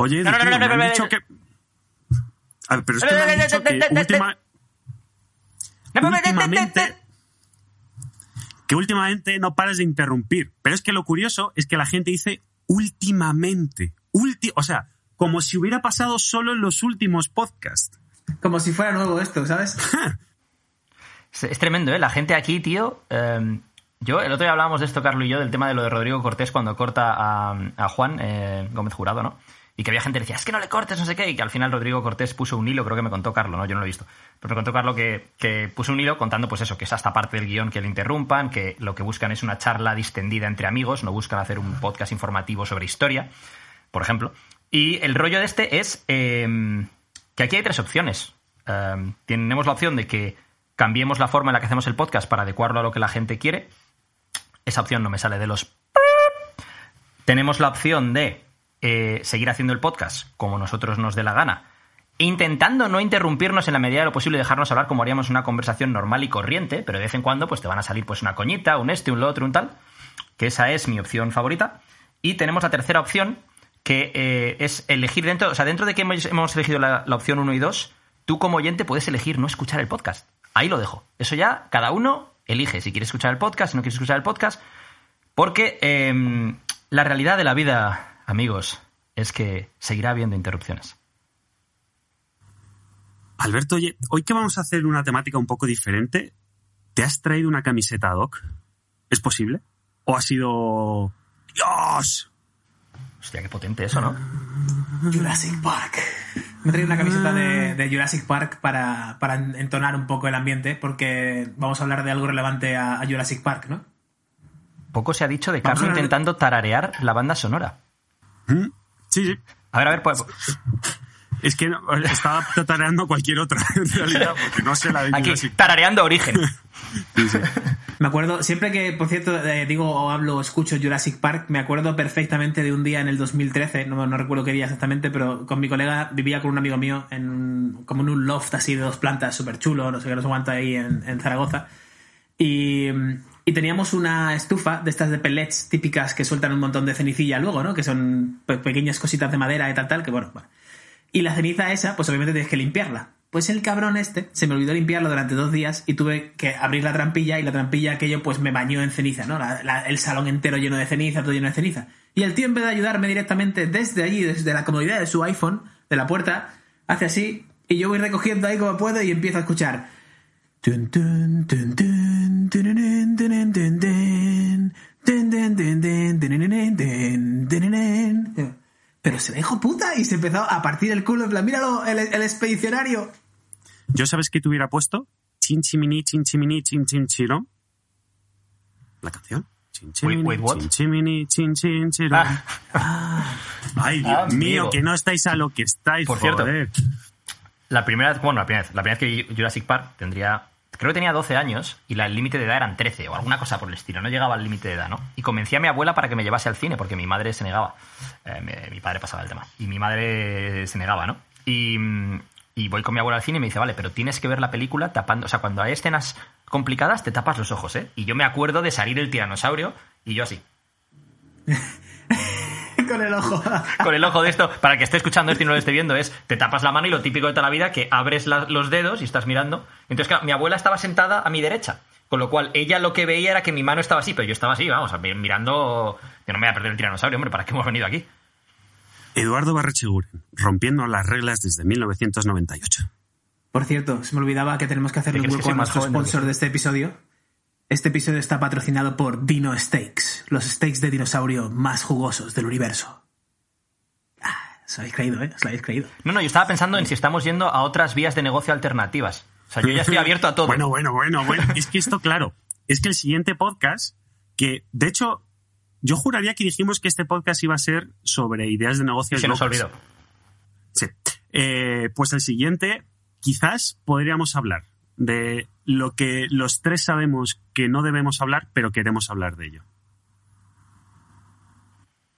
Oye, No, no, no, no, me han dicho que... A ver, pero es que me han dicho que última- últimamente... Que últimamente no pares de interrumpir. Pero es que lo curioso es que la gente dice últimamente. Ulti o sea, como si hubiera pasado solo en los últimos podcasts. Como si fuera nuevo esto, ¿sabes? Es, es tremendo, ¿eh? La gente aquí, tío. eh, yo, el otro día hablábamos de esto, Carlos y yo, del tema de lo de Rodrigo Cortés cuando corta a, a Juan eh, Gómez Jurado, ¿no? Y que había gente que decía, es que no le cortes, no sé qué, y que al final Rodrigo Cortés puso un hilo, creo que me contó Carlos, ¿no? Yo no lo he visto. Pero me contó Carlos que, que puso un hilo contando, pues eso, que es hasta parte del guion que le interrumpan, que lo que buscan es una charla distendida entre amigos, no buscan hacer un podcast informativo sobre historia, por ejemplo. Y el rollo de este es eh, que aquí hay tres opciones. Eh, tenemos la opción de que cambiemos la forma en la que hacemos el podcast para adecuarlo a lo que la gente quiere. Esa opción no me sale de los... Tenemos la opción de eh, seguir haciendo el podcast como nosotros nos dé la gana, intentando no interrumpirnos en la medida de lo posible y dejarnos hablar como haríamos una conversación normal y corriente, pero de vez en cuando pues te van a salir pues una coñita, un este, un lo otro, un tal, que esa es mi opción favorita. Y tenemos la tercera opción, que eh, es elegir dentro, o sea, dentro de que hemos, hemos elegido la, opción 1 y 2, tú como oyente puedes elegir no escuchar el podcast. Ahí lo dejo. Eso ya cada uno elige si quiere escuchar el podcast, si no quiere escuchar el podcast, porque em, la realidad de la vida, amigos, es que seguirá habiendo interrupciones. Alberto, oye, hoy que vamos a hacer una temática un poco diferente, ¿te has traído una camiseta ad hoc? ¿Es posible? ¿O ha sido... ¡Dios! Hostia, qué potente eso, ¿no? Jurassic Park. Me he traído una camiseta de, de Jurassic Park para, para entonar un poco el ambiente, porque vamos a hablar de algo relevante a, a Jurassic Park, ¿no? Poco se ha dicho de Carlos intentando tararear la banda sonora. ¿Mm? Sí, sí. A ver, a ver, pues, Es que no- estaba tatareando cualquier otra, en realidad, porque no sé la de aquí, Jurassic tarareando origen. Me acuerdo, siempre que, por cierto, eh, digo o hablo o escucho Jurassic Park, me acuerdo perfectamente de un día en el 2013, no, no recuerdo qué día exactamente, pero con mi colega vivía con un amigo mío en un- como en un loft así de dos plantas, súper chulo, no sé qué, no se aguanta ahí en, en Zaragoza. Y, y teníamos una estufa de estas de pellets típicas que sueltan un montón de cenicilla luego, ¿no? Que son pe- pequeñas cositas de madera y tal, tal, que bueno, bueno. Y la ceniza esa, pues obviamente tienes que limpiarla. Pues el cabrón este se me olvidó limpiarlo durante dos días y tuve que abrir la trampilla y la trampilla aquello pues me bañó en ceniza, ¿no? El salón entero lleno de ceniza, todo lleno de ceniza. Y el tío en vez de ayudarme directamente desde allí, desde la comodidad de su iPhone, de la puerta, hace así y yo voy recogiendo ahí como puedo y empiezo a escuchar. Pero se dijo puta y se empezó a partir el culo en plan, míralo, el, el expedicionario. ¿Yo sabes qué te hubiera puesto? Chinchimini, chinchimini, chinchinchiro. ¿La canción? Chinchimini, Wait, wait, what? chinchimini, chinchinchiro. Ah, Ay, Dios Ah, mío, amigo. que no estáis a lo que estáis, Por cierto. la primera vez, bueno, la primera vez, la primera vez que vi Jurassic Park tendría, creo que tenía 12 años y la- el límite de edad eran 13 o alguna cosa por el estilo, no llegaba al límite de edad, ¿no? Y convencí a mi abuela para que me llevase al cine porque mi madre se negaba. Eh, mi, padre pasaba el tema. Y mi madre se negaba, ¿no? Y, y voy con mi abuela al cine y me dice, vale, pero tienes que ver la película tapando, o sea, cuando hay escenas complicadas te tapas los ojos, ¿eh? Y yo me acuerdo de salir el tiranosaurio y yo así. Con el ojo. con el ojo de esto, para el que esté escuchando esto y no lo esté viendo, es te tapas la mano y lo típico de toda la vida, que abres la- los dedos y estás mirando. Entonces, claro, mi abuela estaba sentada a mi derecha, con lo cual ella lo que veía era que mi mano estaba así, pero yo estaba así, vamos, mirando, que no me voy a perder el tiranosaurio, hombre, ¿para qué hemos venido aquí? Eduardo Barrecheguren, rompiendo las reglas desde 1998. Por cierto, se me olvidaba que tenemos que hacerle ¿Te un hueco a nuestro sponsor de este episodio. Este episodio está patrocinado por Dino Steaks, los steaks de dinosaurio más jugosos del universo. Ah, os lo habéis creído, ¿eh? Os lo habéis creído. No, no, yo estaba pensando en si estamos yendo a otras vías de negocio alternativas. O sea, yo ya estoy abierto a todo. Bueno, bueno, bueno, bueno. Es que esto, claro, es que el siguiente podcast, que de hecho, yo juraría que dijimos que este podcast iba a ser sobre ideas de y negocios se nos olvidó. Sí. Eh, pues el siguiente, quizás podríamos hablar de lo que los tres sabemos que no debemos hablar, pero queremos hablar de ello.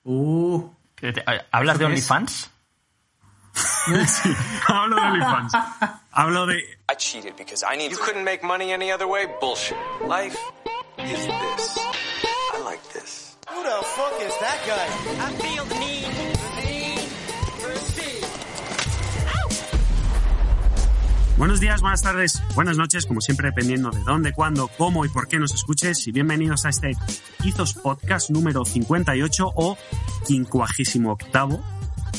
Uh, ¿Te- te- ¿Hablas de. OnlyFans? Hablo de OnlyFans. Hablo de I cheated because I need You couldn't make money any other way? Bullshit. Life is this. I like this. Who the fuck is that guy? I feel the need, Buenos días, buenas tardes, buenas noches, como siempre, dependiendo de dónde, cuándo, cómo y por qué nos escuches. Y bienvenidos a este Izos Podcast número 58 o 58.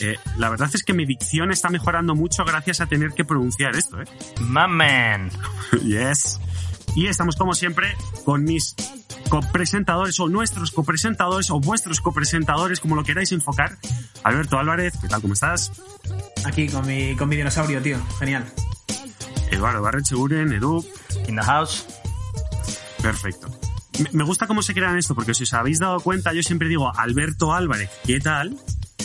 Eh, la verdad es que mi dicción está mejorando mucho gracias a tener que pronunciar esto, ¿eh? Mamen. yes. Y estamos, como siempre, con mis copresentadores o nuestros copresentadores o vuestros copresentadores, como lo queráis enfocar. Alberto Álvarez, ¿qué tal? ¿Cómo estás? Aquí con mi, con mi dinosaurio, tío. Genial. Eduardo Barrecheguren, Edu. In the house. Perfecto. Me- gusta cómo se crean esto, porque si os habéis dado cuenta, yo siempre digo Alberto Álvarez, ¿qué tal?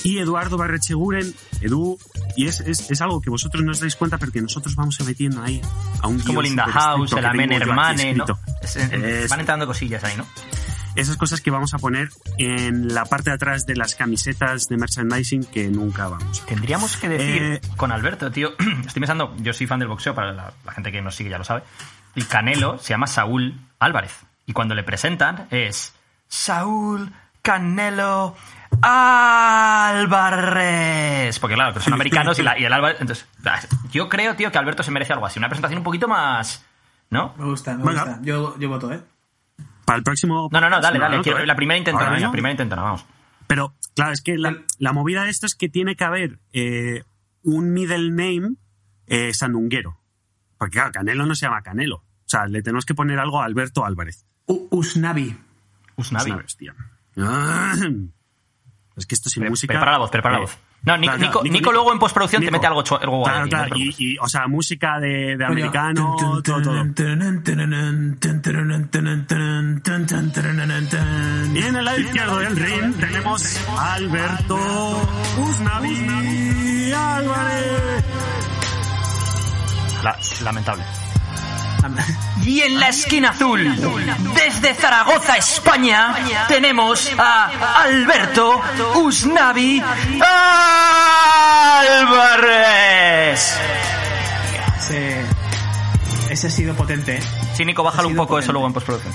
Y Eduardo Barrecheguren, Edu, y es, es, es algo que vosotros no os dais cuenta, pero que nosotros vamos metiendo ahí a un Como Linda House, el Amen Hermane, ¿no? Es- van entrando cosillas ahí, ¿no? Esas cosas que vamos a poner en la parte de atrás de las camisetas de merchandising que nunca vamos. Tendríamos que decir Eh, con Alberto, tío. Estoy pensando, yo soy fan del boxeo, para la, la gente que nos sigue ya lo sabe. Y Canelo se llama Saúl Álvarez. Y cuando le presentan es Saúl Canelo Álvarez. Porque claro, que son americanos y, la- y el Álvarez. Entonces, yo creo, tío, que Alberto se merece algo así. Una presentación un poquito más. ¿No? Me gusta, me Venga. gusta. Yo, yo voto, ¿eh? Para el próximo... No, no, no, dale, dale. ¿no? quiero- la primera intentona, venga, primera intentona, vamos. Pero, claro, es que la, la movida de esto es que tiene que haber eh, un middle name eh, sandunguero. Porque, claro, Canelo no se llama Canelo. O sea, le tenemos que poner algo a Alberto Álvarez. U- Usnavi. Usnavi. ¿Sabes, tío? Ah. Es que esto sin Pre- música... prepara la voz, prepara la eh, voz. No, Nico, claro, Nico, luego en postproducción te mete algo, algo Claro, no claro, y, o sea, música de, americano, todo, todo. Y en el lado izquierdo del ring tenemos a Alberto Usnavi Álvarez. La- lamentable. Y en la esquina azul, desde Zaragoza, España, tenemos a Alberto Usnavi Álvarez. Ese, ese ha sido potente, ¿eh? Sí, Nico, bájalo un poco eso potente. luego en postproducción.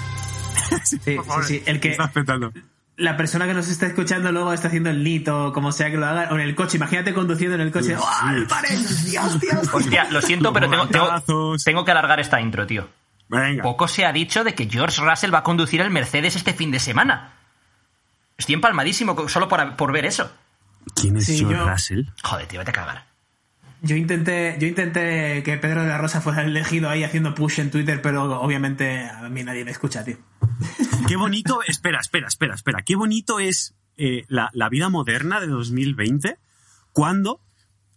Sí, sí, sí. El que, Estás petando. La persona que nos está escuchando luego está haciendo el nito, como sea que lo haga, o en el coche. Imagínate conduciendo en el coche. ¡Oh, Álvarez! ¡Dios, Dios! Hostia, lo siento, pero tengo, tengo, que alargar esta intro, tío. Venga. Poco se ha dicho de que George Russell va a conducir el Mercedes este fin de semana. Estoy empalmadísimo solo por, por ver eso. ¿Quién es Sí, George yo- Russell? Joder, tío, vete a cagar. Yo intenté, yo intenté que Pedro de la Rosa fuera elegido ahí haciendo push en Twitter, pero obviamente a mí nadie me escucha, tío. Qué bonito. espera, espera, espera, espera. Qué bonito es eh, la, la vida moderna de 2020 cuando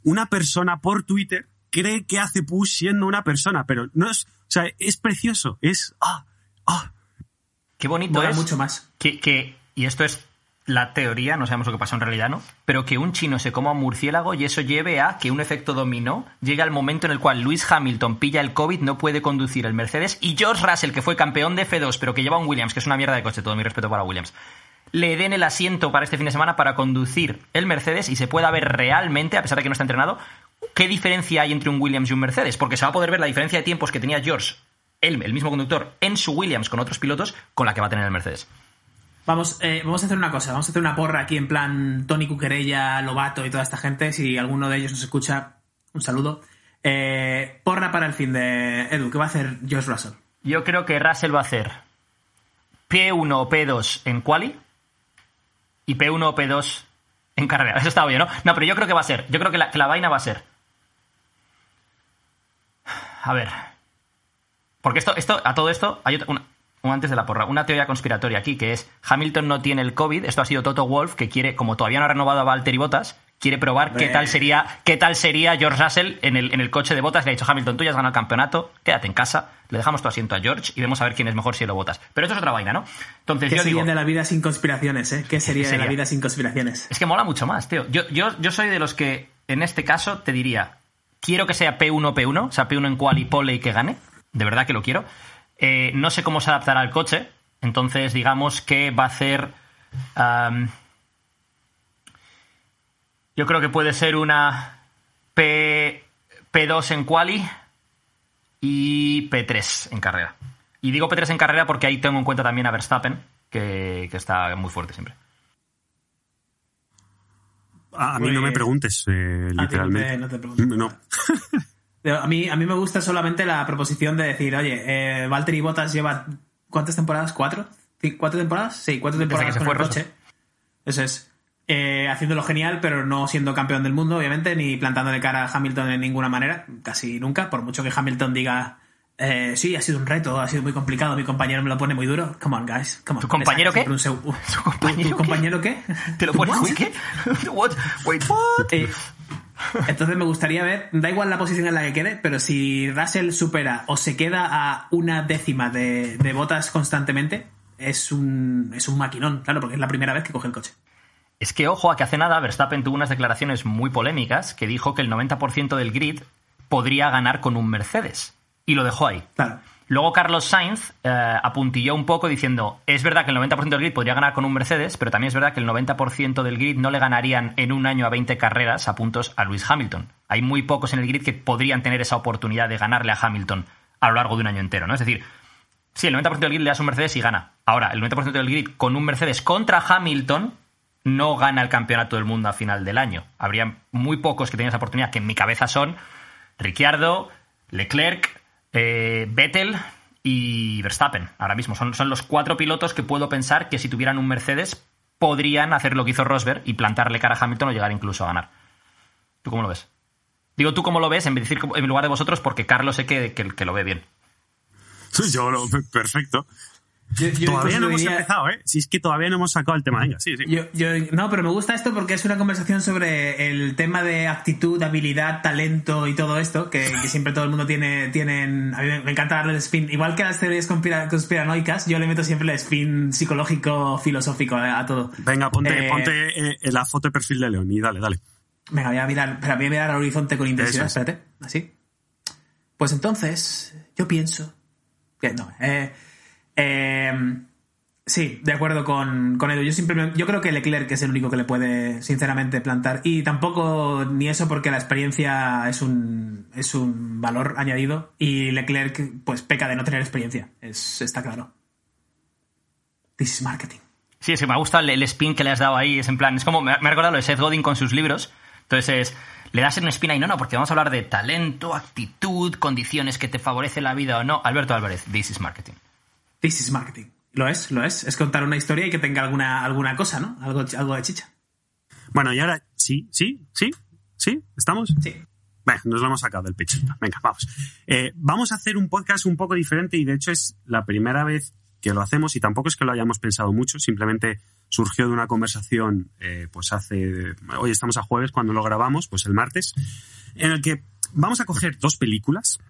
una persona por Twitter cree que hace push siendo una persona, pero no es. O sea, es precioso. Es. Ah, ah. Qué bonito Mola es mucho más. que, que- y esto es la teoría, no sabemos lo que pasó en realidad, ¿no? Pero que un chino se coma un murciélago y eso lleve a que un efecto dominó llegue al momento en el cual Lewis Hamilton pilla el COVID, no puede conducir el Mercedes y George Russell, que fue campeón de F2, pero que lleva un Williams, que es una mierda de coche, todo mi respeto para Williams, le den el asiento para este fin de semana para conducir el Mercedes y se pueda ver realmente, a pesar de que no está entrenado, qué diferencia hay entre un Williams y un Mercedes, porque se va a poder ver la diferencia de tiempos que tenía George, él, el mismo conductor, en su Williams con otros pilotos, con la que va a tener el Mercedes. Vamos, eh, vamos a hacer una cosa, vamos a hacer una porra aquí en plan Tony Cuquerella, Lobato y toda esta gente. Si alguno de ellos nos escucha, un saludo. Eh, porra para el fin de Edu, ¿qué va a hacer Josh Russell? Yo creo que Russell va a hacer P1 o P2 en quali y P1 o P2 en carrera. Eso está obvio, ¿no? No, pero yo creo que va a ser. Yo creo que la, que la vaina va a ser. A ver. Porque esto, esto, a todo esto, hay otra- una, un antes de la porra, una teoría conspiratoria aquí, que es Hamilton no tiene el COVID. Esto ha sido Toto Wolf, que quiere, como todavía no ha renovado a Valtteri Bottas, quiere probar qué tal sería, qué tal sería George Russell en el, en el coche de Bottas. Le ha dicho Hamilton, tú ya has ganado el campeonato, quédate en casa, le dejamos tu asiento a George y vemos a ver quién es mejor si lo Bottas. Pero esto es otra vaina, ¿no? Entonces ¿Qué yo sería digo, de la vida sin conspiraciones, eh? ¿Qué sería, de la vida sin conspiraciones? es que mola mucho más, tío. Yo, yo, yo soy de los que, en este caso, te diría, quiero que sea P1 P1, o sea, P1 en quali, pole y que gane. De verdad que lo quiero. Eh, no sé cómo se adaptará al coche. Entonces, digamos que va a hacer. am, yo creo que puede ser una P, P2 en quali y P3 en carrera. Y digo P3 en carrera porque ahí tengo en cuenta también a Verstappen, que, que está muy fuerte siempre. A, a mí no me Pues- preguntes, eh, A ti no te- literalmente. no te pregunto. No. A mí, a mí me gusta solamente la proposición de decir, oye, eh, Valtteri Bottas lleva ¿cuántas temporadas? ¿Cuatro? ¿Cuatro temporadas? Sí, cuatro temporadas que se con fue el coche. Eso es. Eh, haciéndolo genial, pero no siendo campeón del mundo, obviamente, ni plantándole cara a Hamilton de ninguna manera, casi nunca, por mucho que Hamilton diga, eh, sí, ha sido un reto, ha sido muy complicado, mi compañero me lo pone muy duro. Come on, guys, come on. ¿Tu compañero qué? un ¿Tu compañero ¿Tu qué? compañero qué? ¿Te lo ¿Tu pones muy qué? What? Wait, what? Eh, entonces me gustaría ver, da igual la posición en la que quede, pero si Russell supera o se queda a una décima de, de botas constantemente, es un, es un maquinón, claro, porque es la primera vez que coge el coche. Es que, ojo, a que hace nada Verstappen tuvo unas declaraciones muy polémicas que dijo que el 90% del grid podría ganar con un Mercedes. Y lo dejó ahí. Claro. Luego Carlos Sainz eh, apuntilló un poco diciendo, es verdad que el 90% del grid podría ganar con un Mercedes, pero también es verdad que el 90% del grid no le ganarían en un año a 20 carreras a puntos a Lewis Hamilton. Hay muy pocos en el grid que podrían tener esa oportunidad de ganarle a Hamilton a lo largo de un año entero, ¿no? Es decir, sí, el 90% del grid le das un Mercedes y gana. Ahora, el 90% del grid con un Mercedes contra Hamilton no gana el campeonato del mundo a final del año. Habría muy pocos que tenían esa oportunidad, que en mi cabeza son Ricciardo, Leclerc, eh, Vettel y Verstappen. Ahora mismo son, los cuatro pilotos que puedo pensar que si tuvieran un Mercedes podrían hacer lo que hizo Rosberg y plantarle cara a Hamilton o llegar incluso a ganar. ¿Tú cómo lo ves? Digo tú cómo lo ves en lugar de vosotros porque Carlos sé que, que- que lo ve bien. Yo lo perfecto. Yo- yo todavía no hemos diría- empezado, ¿eh? Si es que todavía no hemos sacado el tema. Venga, sí, sí. Yo, yo- no, pero me gusta esto porque es una conversación sobre el tema de actitud, habilidad, talento y todo esto, que, que siempre todo el mundo tiene, tienen, a mí me, encanta darle el spin, igual que a las teorías conspira- conspiranoicas, yo le meto siempre el spin psicológico, filosófico a, a todo. Venga, ponte, Eh, ponte eh, la foto de perfil de León y dale, dale. Venga, voy a mirar, espera, voy a mirar al horizonte con intensidad, es. espérate, así. Pues entonces, yo pienso que no, eh, eh, sí, de acuerdo con, con Edu. Yo simplemente, yo creo que Leclerc es el único que le puede, sinceramente, plantar. Y tampoco ni eso porque la experiencia es un, es un valor añadido. Y Leclerc, pues, peca de no tener experiencia. Es, está claro. This is marketing. Sí, es que me gusta el, el spin que le has dado ahí. Es en plan, es como, me ha me ha recordado lo de Seth Godin con sus libros. Entonces es, le das un spin ahí, no, no, porque vamos a hablar de talento, actitud, condiciones que te favorece la vida o no. Alberto Álvarez, this is marketing. This is marketing. Lo es, lo es. Es contar una historia y que tenga alguna, alguna cosa, ¿no? Algo, algo de chicha. Bueno, y ahora, sí, sí, sí, sí, ¿estamos? Sí. Bueno, nos lo hemos sacado del pecho. Venga, vamos. Eh, vamos a hacer un podcast un poco diferente y de hecho es la primera vez que lo hacemos y tampoco es que lo hayamos pensado mucho, simplemente surgió de una conversación, eh, pues hace, hoy estamos a jueves cuando lo grabamos, pues el martes, en el que vamos a coger dos películas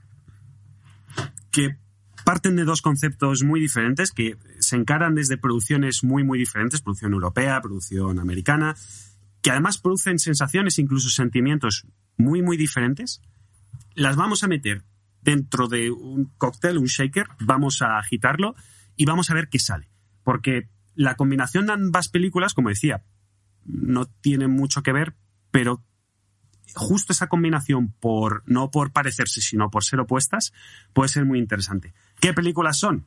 que parten de dos conceptos muy diferentes, que se encaran desde producciones muy, muy diferentes, producción europea, producción americana, que además producen sensaciones, incluso sentimientos muy, muy diferentes, las vamos a meter dentro de un cóctel, un shaker, vamos a agitarlo y vamos a ver qué sale. Porque la combinación de ambas películas, como decía, no tiene mucho que ver, pero justo esa combinación, por no por parecerse, sino por ser opuestas, puede ser muy interesante. ¿Qué películas son?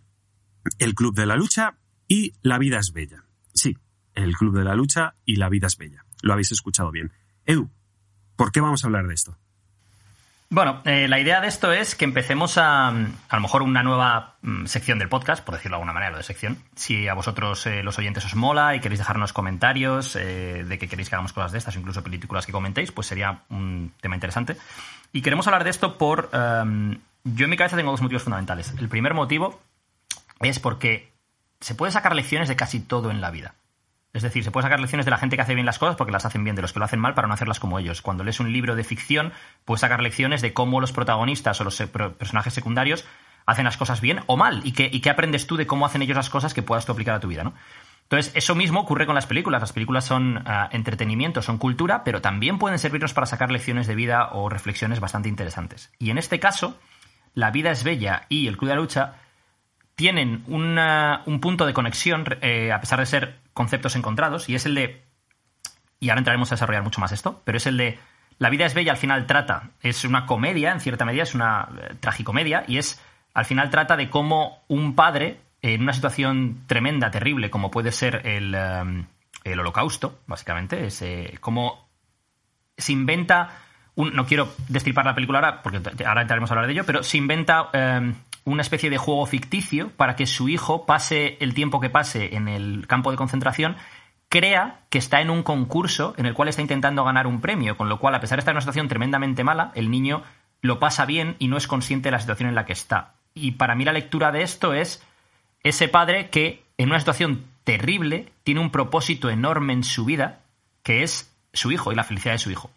El Club de la Lucha y La Vida es Bella. Sí, El Club de la Lucha y La Vida es Bella. Lo habéis escuchado bien. Edu, ¿por qué vamos a hablar de esto? Bueno, eh, la idea de esto es que empecemos a, a lo mejor una nueva mm, sección del podcast, por decirlo de alguna manera, lo de sección. Si a vosotros, eh, los oyentes, os mola y queréis dejarnos comentarios eh, de que queréis que hagamos cosas de estas, incluso películas que comentéis, pues sería un tema interesante. Y queremos hablar de esto por... em, yo en mi cabeza tengo dos motivos fundamentales. El primer motivo es porque se puede sacar lecciones de casi todo en la vida. Es decir, se puede sacar lecciones de la gente que hace bien las cosas porque las hacen bien, de los que lo hacen mal para no hacerlas como ellos. Cuando lees un libro de ficción, puedes sacar lecciones de cómo los protagonistas o los personajes secundarios hacen las cosas bien o mal y qué, y qué aprendes tú de cómo hacen ellos las cosas que puedas tú aplicar a tu vida, ¿no? Entonces, eso mismo ocurre con las películas. Las películas son ah, entretenimiento, son cultura, pero también pueden servirnos para sacar lecciones de vida o reflexiones bastante interesantes. Y en este caso, La vida es bella y El Club de la Lucha tienen un punto de conexión, eh, a pesar de ser conceptos encontrados, y es el de, y ahora entraremos a desarrollar mucho más esto, pero es el de, la vida es bella, al final trata, es una comedia, en cierta medida, es una eh, tragicomedia, y es, al final trata de cómo un padre, en una situación tremenda, terrible, como puede ser el, eh, el holocausto, básicamente, es cómo se inventa no quiero destripar la película ahora, porque ahora entraremos a hablar de ello, pero se inventa eh, una especie de juego ficticio para que su hijo pase el tiempo que pase en el campo de concentración crea que está en un concurso en el cual está intentando ganar un premio, con lo cual, a pesar de estar en una situación tremendamente mala, el niño lo pasa bien y no es consciente de la situación en la que está. Y para mí la lectura de esto es ese padre que, en una situación terrible, tiene un propósito enorme en su vida, que es su hijo y la felicidad de su hijo.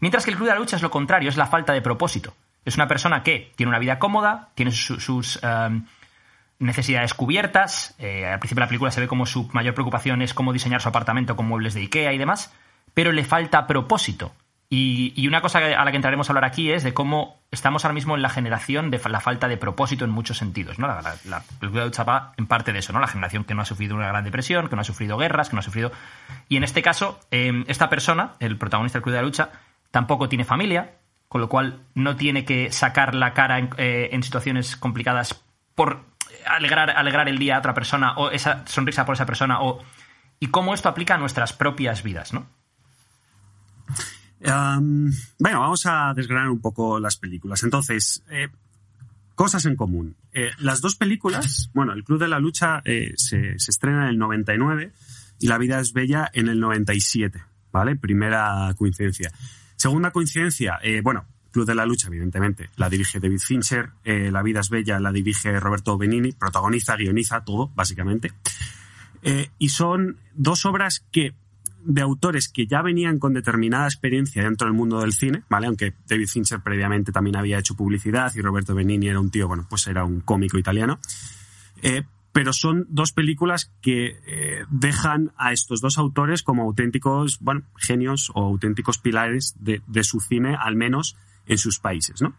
Mientras que el Club de la Lucha es lo contrario, es la falta de propósito. Es una persona que tiene una vida cómoda, tiene sus um, necesidades cubiertas. Eh, al principio de la película se ve como su mayor preocupación es cómo diseñar su apartamento con muebles de Ikea y demás, pero le falta propósito. Y, una cosa a la que entraremos a hablar aquí es de cómo estamos ahora mismo en la generación de la falta de propósito en muchos sentidos. ¿no? La, la, la lucha va en parte de eso, ¿no? La generación que no ha sufrido una gran depresión, que no ha sufrido guerras, que no ha sufrido. Y en este caso, eh, esta persona, el protagonista del Club de la Lucha, tampoco tiene familia, con lo cual no tiene que sacar la cara en, eh, situaciones complicadas por alegrar, alegrar el día a otra persona o esa sonrisa por esa persona o y cómo esto aplica a nuestras propias vidas, ¿no? bueno, vamos a desgranar un poco las películas. Entonces, eh, cosas en común. Eh, las dos películas, bueno, El Club de la Lucha se, se, estrena en el 99 y La Vida es Bella en el 97, ¿vale? Primera coincidencia. Segunda coincidencia, eh, bueno, Club de la Lucha, evidentemente, la dirige David Fincher, eh, La vida es bella la dirige Roberto Benini, protagoniza, guioniza, todo, básicamente. Eh, y son dos obras que de autores que ya venían con determinada experiencia dentro del mundo del cine, ¿vale? Aunque David Fincher previamente también había hecho publicidad y Roberto Benini era un tío, bueno, pues era un cómico italiano pero son dos películas que eh, dejan a estos dos autores como auténticos, bueno, genios o auténticos pilares de, su cine, al menos en sus países, ¿no?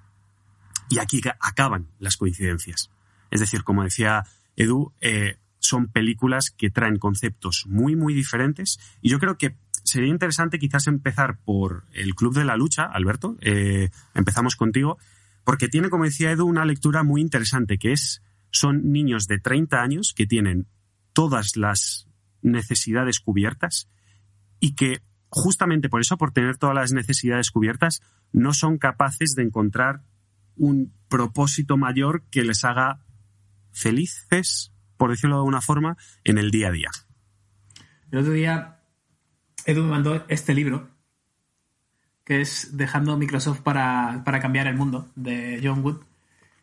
Y aquí acaban las coincidencias. Es decir, como decía Edu, eh, son películas que traen conceptos muy, muy diferentes. Y yo creo que sería interesante quizás empezar por el Club de la Lucha, Alberto. Eh, empezamos contigo, porque tiene, como decía Edu, una lectura muy interesante, que es son niños de 30 años que tienen todas las necesidades cubiertas y que justamente por eso, por tener todas las necesidades cubiertas, no son capaces de encontrar un propósito mayor que les haga felices, por decirlo de alguna forma, en el día a día. El otro día, Edu me mandó este libro, que es Dejando Microsoft para, para cambiar el mundo, de John Wood.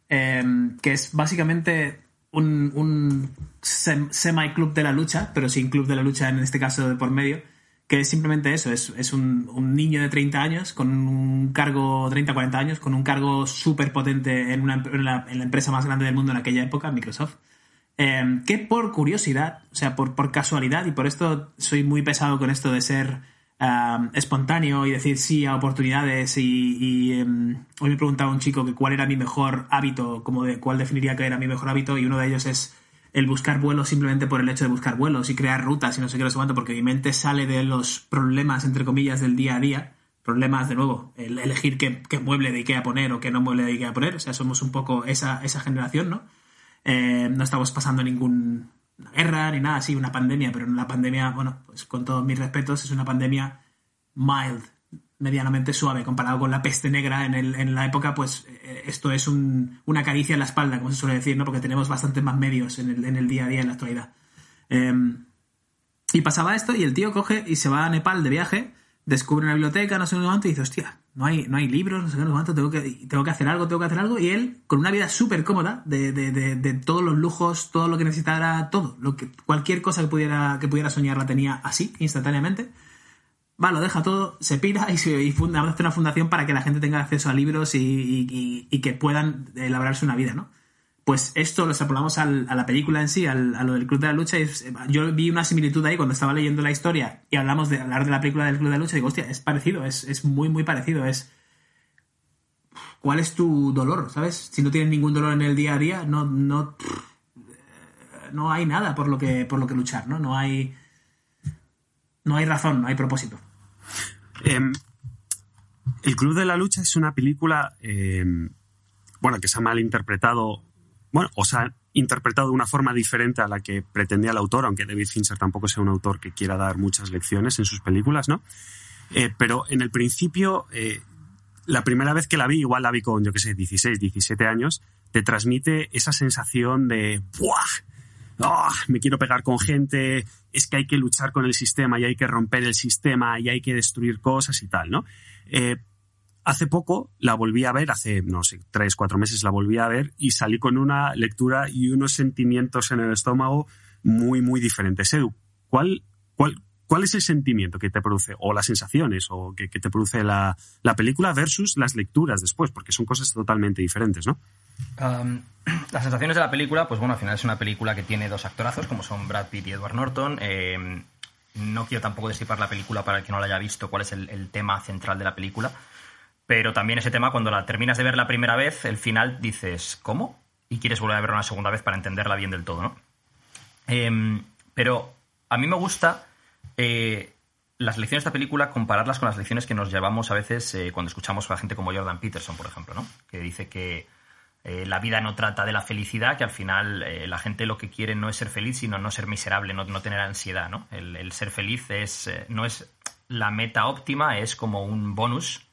Em, que es básicamente un, semi-club de la lucha, pero sin club de la lucha en este caso de por medio, que es simplemente eso, es, un, niño de 30 años con un cargo, 30-40 años, con un cargo súper potente en, en, la, empresa más grande del mundo en aquella época, Microsoft, em, que por curiosidad, o sea, por, por casualidad, y por esto soy muy pesado con esto de ser espontáneo y decir sí a oportunidades y, em, hoy me preguntaba un chico que cuál era mi mejor hábito, como de cuál definiría que era mi mejor hábito y uno de ellos es el buscar vuelos simplemente por el hecho de buscar vuelos y crear rutas y no sé qué, no sé cuánto, porque mi mente sale de los problemas, entre comillas, del día a día. Problemas, de nuevo, el elegir qué, mueble de Ikea poner o qué no mueble de Ikea poner. O sea, somos un poco esa, esa generación, ¿no? Eh, no estamos pasando ningún una guerra ni nada así, una pandemia, pero la pandemia, bueno, pues con todos mis respetos, es una pandemia mild, medianamente suave, comparado con la peste negra en, el, en la época, pues eh, esto es una caricia en la espalda, como se suele decir, ¿no? Porque tenemos bastante más medios en el, en el día a día, en la actualidad. Em, y pasaba esto y el tío coge y se va a Nepal de viaje, descubre una biblioteca, no sé cuánto, y dice, hostia, no hay, no hay libros, no sé cuánto, tengo que, tengo que hacer algo, tengo que hacer algo. Y él, con una vida súper cómoda, de, de, de, todos los lujos, todo lo que necesitara, todo, lo que, cualquier cosa que pudiera, que pudiera soñar la tenía así, instantáneamente. Va, lo deja todo, se pira y, se, y funda, hace una fundación para que la gente tenga acceso a libros y, y, que puedan elaborarse una vida, ¿no? Pues esto lo extrapolamos a la película en sí, a lo del Club de la Lucha. Yo vi una similitud ahí cuando estaba leyendo la historia y hablamos de hablar de la película del Club de la Lucha. Y digo, hostia, es parecido, es, es muy, muy parecido. Es. ¿Cuál es tu dolor? ¿Sabes? Si no tienes ningún dolor en el día a día, no, no, no hay nada por lo que, por lo que luchar, ¿no? No hay. No hay razón, no hay propósito. Em, el Club de la Lucha es una película. Em, bueno, que se ha malinterpretado bueno, o sea, interpretado de una forma diferente a la que pretendía el autor, aunque David Fincher tampoco sea un autor que quiera dar muchas lecciones en sus películas, ¿no? Eh, pero en el principio, eh, la primera vez que la vi, igual la vi con, yo qué sé, 16, 17 años, te transmite esa sensación de ¡buah! ¡Ah! me quiero pegar con gente, es que hay que luchar con el sistema y hay que romper el sistema y hay que destruir cosas y tal, ¿no? Eh, hace poco la volví a ver, hace, no sé, tres, cuatro meses la volví a ver y salí con una lectura y unos sentimientos en el estómago muy, muy diferentes. Edu, ¿cuál, cuál, cuál es el sentimiento que te produce, o las sensaciones, o que, te produce la, la película versus las lecturas después? Porque son cosas totalmente diferentes, ¿no? Las sensaciones de la película, pues bueno, al final es una película que tiene dos actorazos, como son Brad Pitt y Edward Norton. Eh, no quiero tampoco destripar la película para el que no la haya visto, cuál es el, tema central de la película. Pero también ese tema, cuando la terminas de ver la primera vez, el final dices, ¿cómo? Y quieres volver a verla una segunda vez para entenderla bien del todo, ¿no? Eh, pero a mí me gusta eh, las lecciones de esta película compararlas con las lecciones que nos llevamos a veces eh, cuando escuchamos a gente como Jordan Peterson, por ejemplo, ¿no? Que dice que eh, la vida no trata de la felicidad, que al final la gente lo que quiere no es ser feliz, sino no ser miserable, no, no tener ansiedad, ¿no? El, el ser feliz es, no es la meta óptima, es como un bonus,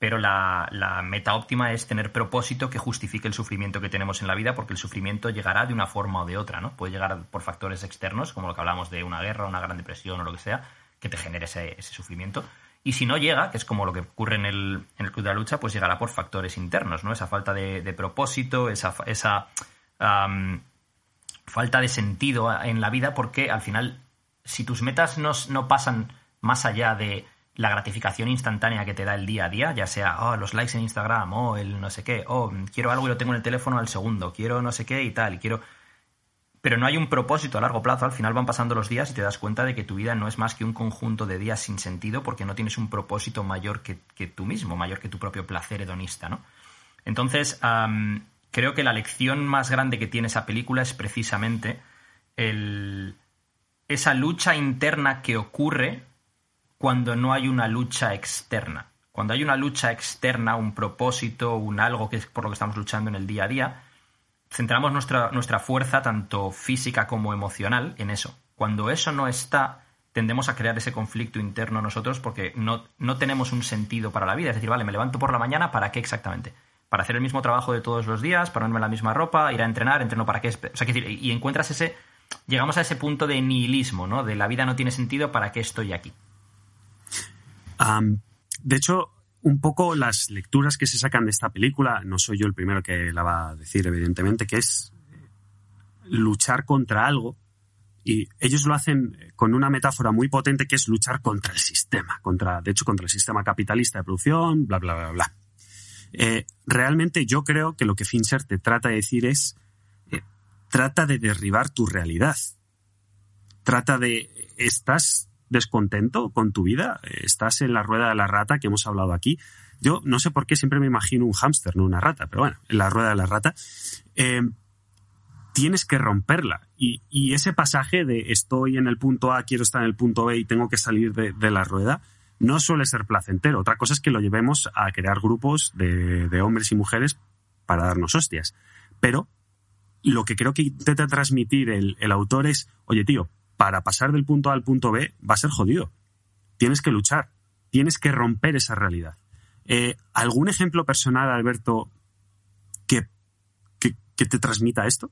pero la, meta óptima es tener propósito que justifique el sufrimiento que tenemos en la vida, porque el sufrimiento llegará de una forma o de otra, ¿no? Puede llegar por factores externos, como lo que hablamos de una guerra, una gran depresión o lo que sea, que te genere ese, sufrimiento. Y si no llega, que es como lo que ocurre en el, en el Club de la Lucha, pues llegará por factores internos, ¿no? Esa falta de, propósito, esa, falta de sentido en la vida, porque al final, si tus metas no pasan más allá de la gratificación instantánea que te da el día a día, ya sea oh, los likes en Instagram, o oh, el no sé qué, o oh, quiero algo y lo tengo en el teléfono al segundo, quiero no sé qué y tal, quiero pero no hay un propósito a largo plazo. Al final van pasando los días y te das cuenta de que tu vida no es más que un conjunto de días sin sentido porque no tienes un propósito mayor que, tú mismo, mayor que tu propio placer hedonista, ¿no? Entonces, creo que la lección más grande que tiene esa película es precisamente el, esa lucha interna que ocurre cuando no hay una lucha externa. Cuando hay una lucha externa, un propósito, un algo que es por lo que estamos luchando en el día a día, centramos nuestra, nuestra fuerza, tanto física como emocional, en eso. Cuando eso no está, tendemos a crear ese conflicto interno nosotros porque no, no tenemos un sentido para la vida. Es decir, vale, me levanto por la mañana, ¿para qué exactamente? Para hacer el mismo trabajo de todos los días, para ponerme la misma ropa, ir a entrenar, entreno para qué. O sea, que decir, y encuentras ese. Llegamos a ese punto de nihilismo, ¿no? De la vida no tiene sentido, ¿para qué estoy aquí? De hecho, un poco las lecturas que se sacan de esta película, no soy yo el primero que la va a decir, evidentemente, que es luchar contra algo. Y ellos lo hacen con una metáfora muy potente que es luchar contra el sistema, contra, de hecho, contra el sistema capitalista de producción, bla, bla, bla, bla. Eh, realmente yo creo que lo que Fincher te trata de decir es, eh, trata de derribar tu realidad. Trata de, estás descontento con tu vida, estás en la rueda de la rata que hemos hablado aquí. Yo no sé por qué siempre me imagino un hámster, no una rata, pero bueno, en la rueda de la rata. Eh, tienes que romperla. Y, ese pasaje de estoy en el punto A, quiero estar en el punto B y tengo que salir de, la rueda, no suele ser placentero. Otra cosa es que lo llevemos a crear grupos de, de hombres y mujeres para darnos hostias. Pero lo que creo que intenta transmitir el, el autor es, oye tío, para pasar del punto A al punto B va a ser jodido. Tienes que luchar, tienes que romper esa realidad. Eh, ¿Algún ejemplo personal, Alberto, que, que, te transmita esto?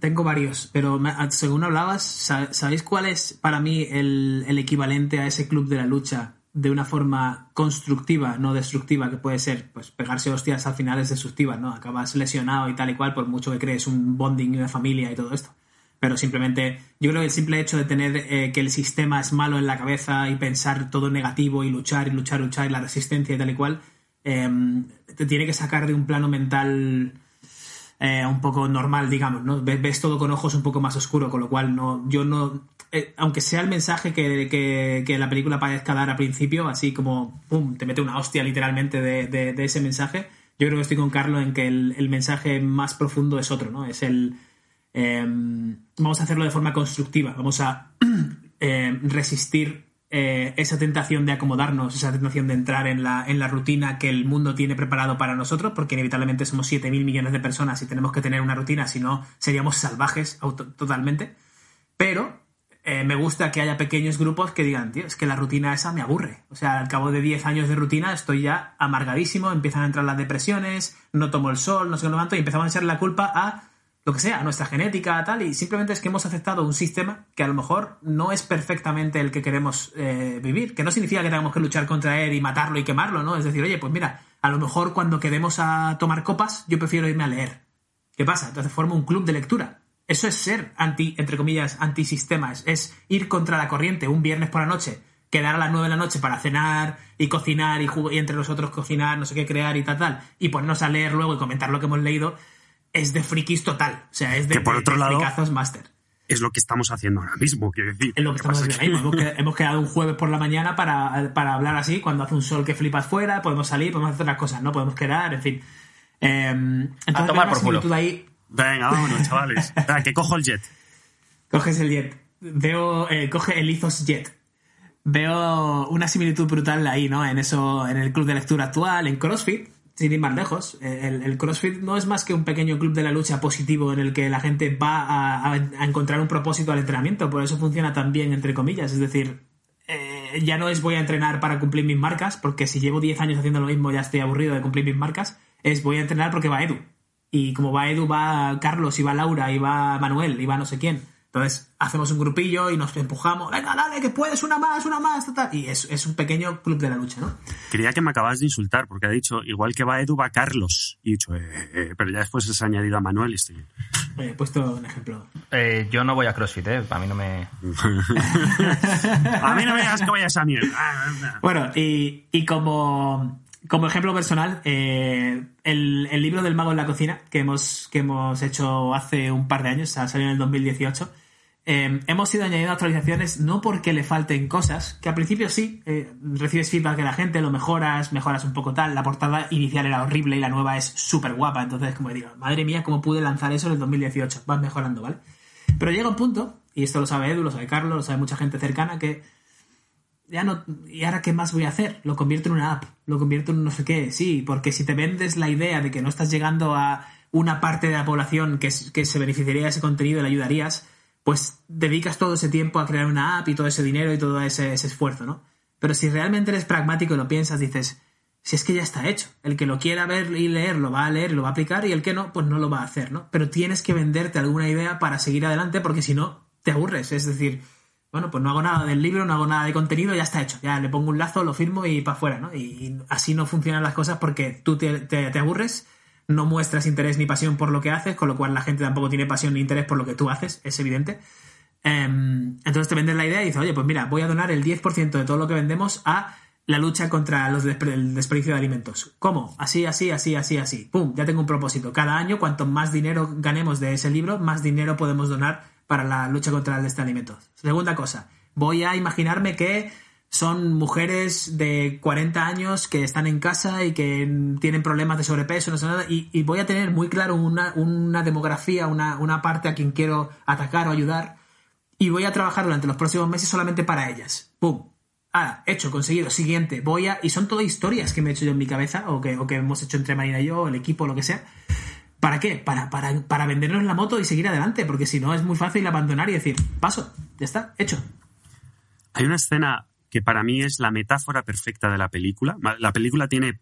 Tengo varios, pero según hablabas, ¿sabéis cuál es para mí el, el equivalente a ese club de la lucha de una forma constructiva, no destructiva, que puede ser, pues pegarse hostias al final es destructiva, ¿no? Acabas lesionado y tal y cual, por mucho que crees un bonding y una familia y todo esto pero simplemente yo creo que el simple hecho de tener eh, que el sistema es malo en la cabeza y pensar todo negativo y luchar y luchar, luchar y la resistencia y tal y cual, eh, te tiene que sacar de un plano mental eh, un poco normal, digamos, ¿no? Ves, todo con ojos un poco más oscuro, con lo cual no, yo no, eh, aunque sea el mensaje que, que, que, la película parezca dar al principio, así como, pum, te mete una hostia literalmente de, de, de ese mensaje, yo creo que estoy con Carlos en que el, el mensaje más profundo es otro, ¿no? Es el eh, vamos a hacerlo de forma constructiva, vamos a eh, resistir eh, esa tentación de acomodarnos, esa tentación de entrar en la, en la rutina que el mundo tiene preparado para nosotros, porque inevitablemente somos 7 mil millones de personas y tenemos que tener una rutina, si no seríamos salvajes totalmente. Pero eh, me gusta que haya pequeños grupos que digan, tío, es que la rutina esa me aburre. O sea, al cabo de 10 años de rutina estoy ya amargadísimo, empiezan a entrar las depresiones, no tomo el sol, no sé qué levanto y empezamos a echar la culpa a lo que sea, nuestra genética, tal, y simplemente es que hemos aceptado un sistema que a lo mejor no es perfectamente el que queremos eh, vivir, que no significa que tengamos que luchar contra él y matarlo y quemarlo, ¿no? Es decir, oye, pues mira, a lo mejor cuando quedemos a tomar copas, yo prefiero irme a leer. ¿Qué pasa? Entonces formo un club de lectura. Eso es ser anti, entre comillas, antisistema. Es, es ir contra la corriente un viernes por la noche, quedar a las nueve de la noche para cenar y cocinar y, y entre nosotros cocinar, no sé qué, crear y tal, tal, y ponernos a leer luego y comentar lo que hemos leído es de frikis total. O sea, es de, Que por de- otro de lado- fricazos máster. Es lo que estamos haciendo ahora mismo, quiero decir. Es lo que estamos haciendo es ahí. que- Hemos, qued- hemos quedado un jueves por la mañana para, para hablar así, cuando hace un sol que flipas fuera, podemos salir, podemos hacer otras cosas, ¿no? Podemos quedar, en fin. Eh, entonces, A tomar por culo. similitud ahí. Venga, vámonos, chavales. Venga, que cojo el jet. Coges el jet. Veo, eh, coge el Ethos Jet. Veo una similitud brutal ahí, ¿no? En eso, en el club de lectura actual, en CrossFit, sin ir más lejos. El, el CrossFit no es más que un pequeño club de la lucha positivo en el que la gente va a encontrar un propósito al entrenamiento. Por eso funciona tan bien, entre comillas. Es decir, eh, ya no es voy a entrenar para cumplir mis marcas, porque si llevo 10 años haciendo lo mismo ya estoy aburrido de cumplir mis marcas. Es voy a entrenar porque va Edu. Y como va Edu, va Carlos, y va Laura, y va Manuel, y va no sé quién. Entonces hacemos un grupillo y nos empujamos. Venga, dale, que puedes, una más, una más. ta, ta. Y es, es un pequeño club de la lucha, ¿no? Creía que me acabas de insultar, porque ha dicho, igual que va Edu, va Carlos. Y he dicho, eh, eh, pero ya después has añadido a Manuel y estoy bien. Eh, He puesto un ejemplo. Eh, yo no voy a CrossFit, ¿eh? A mí no me... A mí no me digas que vayas a mierda. Bueno, y, y como, como ejemplo personal, eh, el, el libro del mago en la cocina, que hemos, que hemos hecho hace un par de años, ha salido en el 2018, eh, hemos ido añadiendo actualizaciones no porque le falten cosas, que al principio sí, eh, recibes feedback de la gente, lo mejoras, mejoras un poco tal, la portada inicial era horrible y la nueva es súper guapa, entonces como digo, madre mía, ¿cómo pude lanzar eso en el 2018? Vas mejorando, ¿vale? Pero llega un punto, y esto lo sabe Edu, lo sabe Carlos, lo sabe mucha gente cercana, que ya no. ¿Y ahora qué más voy a hacer? Lo convierto en una app, lo convierto en no sé qué. Sí, porque si te vendes la idea de que no estás llegando a una parte de la población que, que se beneficiaría de ese contenido y le ayudarías, pues dedicas todo ese tiempo a crear una app y todo ese dinero y todo ese, ese esfuerzo, ¿no? Pero si realmente eres pragmático y lo piensas, dices, si es que ya está hecho. El que lo quiera ver y leer lo va a leer lo va a aplicar y el que no, pues no lo va a hacer, ¿no? Pero tienes que venderte alguna idea para seguir adelante porque si no, te aburres. Es decir, bueno, pues no hago nada del libro, no hago nada de contenido, ya está hecho. Ya le pongo un lazo, lo firmo y para afuera, ¿no? Y, así no funcionan las cosas porque tú te, te- te aburres, no muestras interés ni pasión por lo que haces, con lo cual la gente tampoco tiene pasión ni interés por lo que tú haces, es evidente. Em, entonces te vendes la idea y dices, oye, pues mira, voy a donar el 10% de todo lo que vendemos a la lucha contra los el desperdicio de alimentos. ¿Cómo? Así, así, así, así, así. ¡Pum! Ya tengo un propósito. Cada año, cuanto más dinero ganemos de ese libro, más dinero podemos donar para la lucha contra el desperdicio de alimentos. Segunda cosa, voy a imaginarme que son mujeres de 40 años que están en casa y que tienen problemas de sobrepeso, no sé nada, y, y voy a tener muy claro una, una demografía, una, una parte a quien quiero atacar o ayudar, y voy a trabajar durante los próximos meses solamente para ellas. ¡Pum! Ah, hecho, conseguido. Siguiente, voy a. Y son todo historias que me he hecho yo en mi cabeza, o que, o que hemos hecho entre Marina y yo, el equipo, lo que sea. ¿Para qué? Para, para, para vendernos la moto y seguir adelante, porque si no es muy fácil abandonar y decir, paso, ya está, hecho. Hay una escena que para mí es la metáfora perfecta de la película. La película tiene.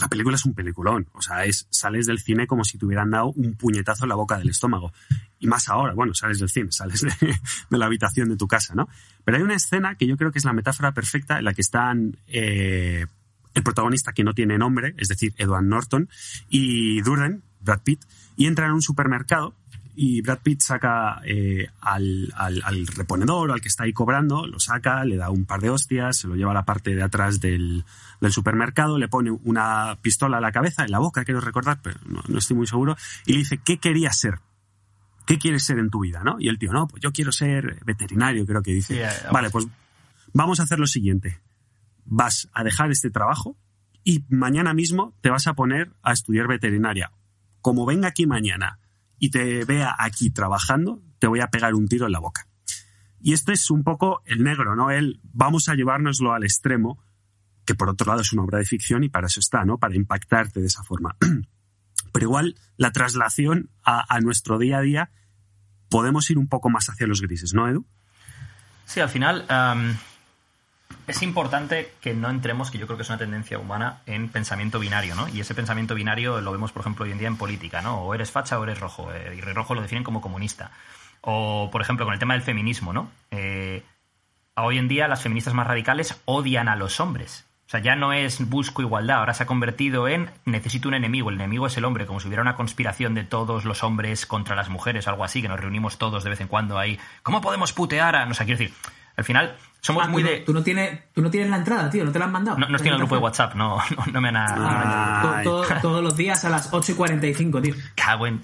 La película es un peliculón. O sea, es, sales del cine como si te hubieran dado un puñetazo en la boca del estómago. Y más ahora, bueno, sales del cine, sales de, la habitación de tu casa, ¿no? Pero hay una escena que yo creo que es la metáfora perfecta en la que están eh, el protagonista que no tiene nombre, es decir, Edward Norton, y Durden, Brad Pitt, y entran a un supermercado y Brad Pitt saca eh, al, al, al, reponedor, al que está ahí cobrando, lo saca, le da un par de hostias, se lo lleva a la parte de atrás del, del supermercado, le pone una pistola a la cabeza, en la boca, quiero recordar, pero no, no, estoy muy seguro, y le dice, ¿qué querías ser? ¿Qué quieres ser en tu vida? ¿no? Y el tío, no, pues yo quiero ser veterinario, creo que dice. Yeah, vale, pues vamos a hacer lo siguiente. Vas a dejar este trabajo y mañana mismo te vas a poner a estudiar veterinaria. Como venga aquí mañana y te vea aquí trabajando, te voy a pegar un tiro en la boca. Y esto es un poco el negro, ¿no? El vamos a llevárnoslo al extremo, que por otro lado es una obra de ficción y para eso está, ¿no? Para impactarte de esa forma. Pero igual la traslación a, nuestro día a día podemos ir un poco más hacia los grises, ¿no, Edu? Sí, al final es importante que no entremos, que yo creo que es una tendencia humana, en pensamiento binario, ¿no? Y ese pensamiento binario lo vemos, por ejemplo, hoy en día en política, ¿no? O eres facha o eres rojo. eh, y rojo lo definen como comunista. O, por ejemplo, con el tema del feminismo, ¿no? Eh, hoy en día las feministas más radicales odian a los hombres. O sea, ya no es busco igualdad, ahora se ha convertido en necesito un enemigo, el enemigo es el hombre, como si hubiera una conspiración de todos los hombres contra las mujeres algo así, que nos reunimos todos de vez en cuando ahí. ¿Cómo podemos putear a.? No sé, quiero decir, al final somos Ah, muy tú, de. tú, no tienes, tú no tienes la entrada, tío, no te la han mandado. No, no estoy en el grupo de WhatsApp, no, no, no me han. Ah, todos los días a las 8 y 45, tío. Cago en-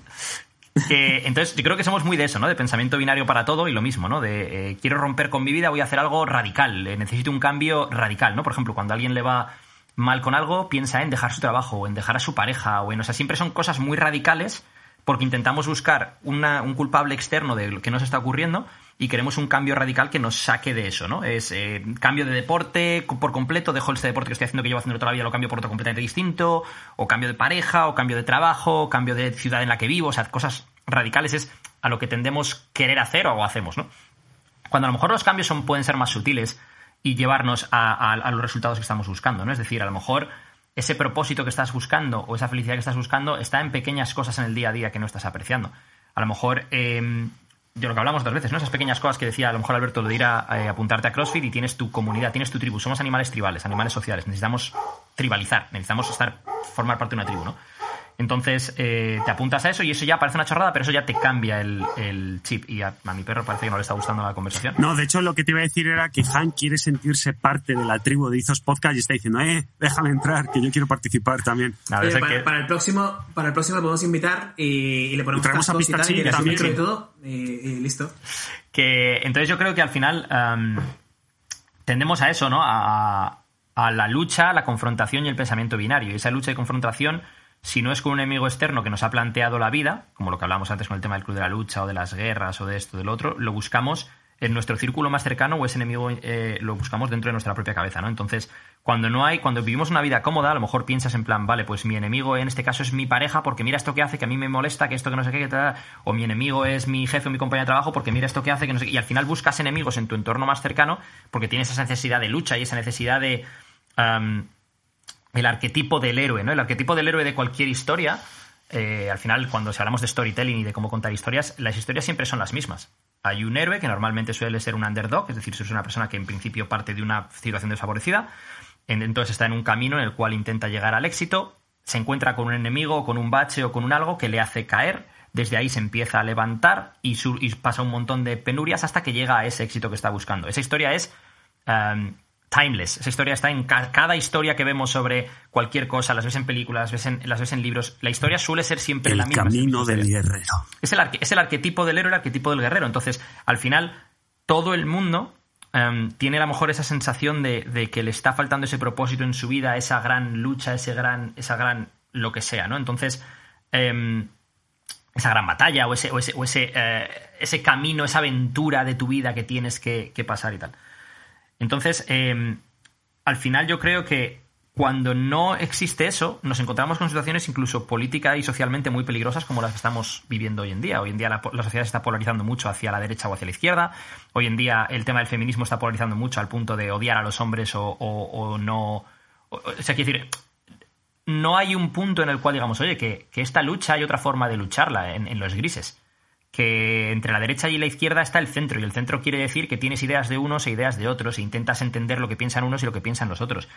Que, entonces, yo creo que somos muy de eso, ¿no? De pensamiento binario para todo y lo mismo, ¿no? De eh, quiero romper con mi vida, voy a hacer algo radical, eh, necesito un cambio radical, ¿no? Por ejemplo, cuando a alguien le va mal con algo, piensa en dejar su trabajo, o en dejar a su pareja, o en. O sea, siempre son cosas muy radicales porque intentamos buscar un culpable externo de lo que nos está ocurriendo y queremos un cambio radical que nos saque de eso, ¿no? Es eh, cambio de deporte por completo, dejo este deporte que estoy haciendo que llevo haciendo toda la vida, lo cambio por otro completamente distinto, o cambio de pareja, o cambio de trabajo, o cambio de ciudad en la que vivo, o sea, cosas radicales es a lo que tendemos querer hacer o hacemos, ¿no? Cuando a lo mejor los cambios son, pueden ser más sutiles y llevarnos a- a los resultados que estamos buscando, ¿no? Es decir, a lo mejor ese propósito que estás buscando o esa felicidad que estás buscando está en pequeñas cosas en el día a día que no estás apreciando. A lo mejor, eh, de lo que hablamos otras veces, ¿no? Esas pequeñas cosas que decía a lo mejor Alberto, lo de ir a eh, apuntarte a CrossFit y tienes tu comunidad, tienes tu tribu. Somos animales tribales, animales sociales. Necesitamos tribalizar, necesitamos estar, formar parte de una tribu, ¿no? Entonces eh, te apuntas a eso y eso ya parece una chorrada, pero eso ya te cambia el, el chip. Y a, a mi perro parece que no le está gustando la conversación. No, de hecho lo que te iba a decir era que Han quiere sentirse parte de la tribu de Izos Podcast y está diciendo, eh, déjame entrar, que yo quiero participar también. A Oye, veces para, que- para el próximo, para el próximo podemos invitar y, y le ponemos Y traemos a cascos y tal, y también. micro y todo y, y listo. Que, entonces yo creo que al final tendemos a eso, ¿no? A, a la lucha, la confrontación y el pensamiento binario. Y esa lucha y confrontación, si no es con un enemigo externo que nos ha planteado la vida, como lo que hablábamos antes con el tema del club de la lucha o de las guerras o de esto, del otro, lo buscamos en nuestro círculo más cercano o ese enemigo eh, lo buscamos dentro de nuestra propia cabeza, ¿no? Entonces, cuando no hay, cuando vivimos una vida cómoda, a lo mejor piensas en plan, vale, pues mi enemigo en este caso es mi pareja porque mira esto que hace, que a mí me molesta, que esto que no sé qué, que tal, o mi enemigo es mi jefe o mi compañero de trabajo porque mira esto que hace, que no sé qué, y al final buscas enemigos en tu entorno más cercano porque tienes esa necesidad de lucha y esa necesidad de... el arquetipo del héroe, ¿no? El arquetipo del héroe de cualquier historia, eh, al final, cuando si hablamos de storytelling y de cómo contar historias, las historias siempre son las mismas. Hay un héroe que normalmente suele ser un underdog, es decir, es una persona que en principio parte de una situación desfavorecida, en- entonces está en un camino en el cual intenta llegar al éxito, se encuentra con un enemigo, con un bache o con un algo que le hace caer, desde ahí se empieza a levantar y, pasa un montón de penurias hasta que llega a ese éxito que está buscando. Esa historia es um, timeless. Esa historia está en ca- cada historia que vemos sobre cualquier cosa, las ves en películas, las ves en, las ves en libros. La historia suele ser siempre El la misma. camino siempre del guerrero. Es el, es el arquetipo del héroe, el arquetipo del guerrero. Entonces, al final, todo el mundo em, tiene a lo mejor esa sensación de, de que le está faltando ese propósito en su vida, esa gran lucha, ese gran, esa gran lo que sea, ¿no? Entonces, em, esa gran batalla o ese, o ese, o ese, eh, ese camino, esa aventura de tu vida que tienes que, que pasar y tal. Entonces, eh, al final yo creo que cuando no existe eso, nos encontramos con situaciones incluso política y socialmente muy peligrosas como las que estamos viviendo hoy en día. Hoy en día la, la sociedad se está polarizando mucho hacia la derecha o hacia la izquierda. Hoy en día el tema del feminismo está polarizando mucho al punto de odiar a los hombres o, no... O, sea, quiero decir, no hay un punto en el cual digamos, oye, que, esta lucha hay otra forma de lucharla en los grises. Que entre la derecha y la izquierda está el centro, y el centro quiere decir que tienes ideas de unos e ideas de otros, e intentas entender lo que piensan unos y lo que piensan los otros.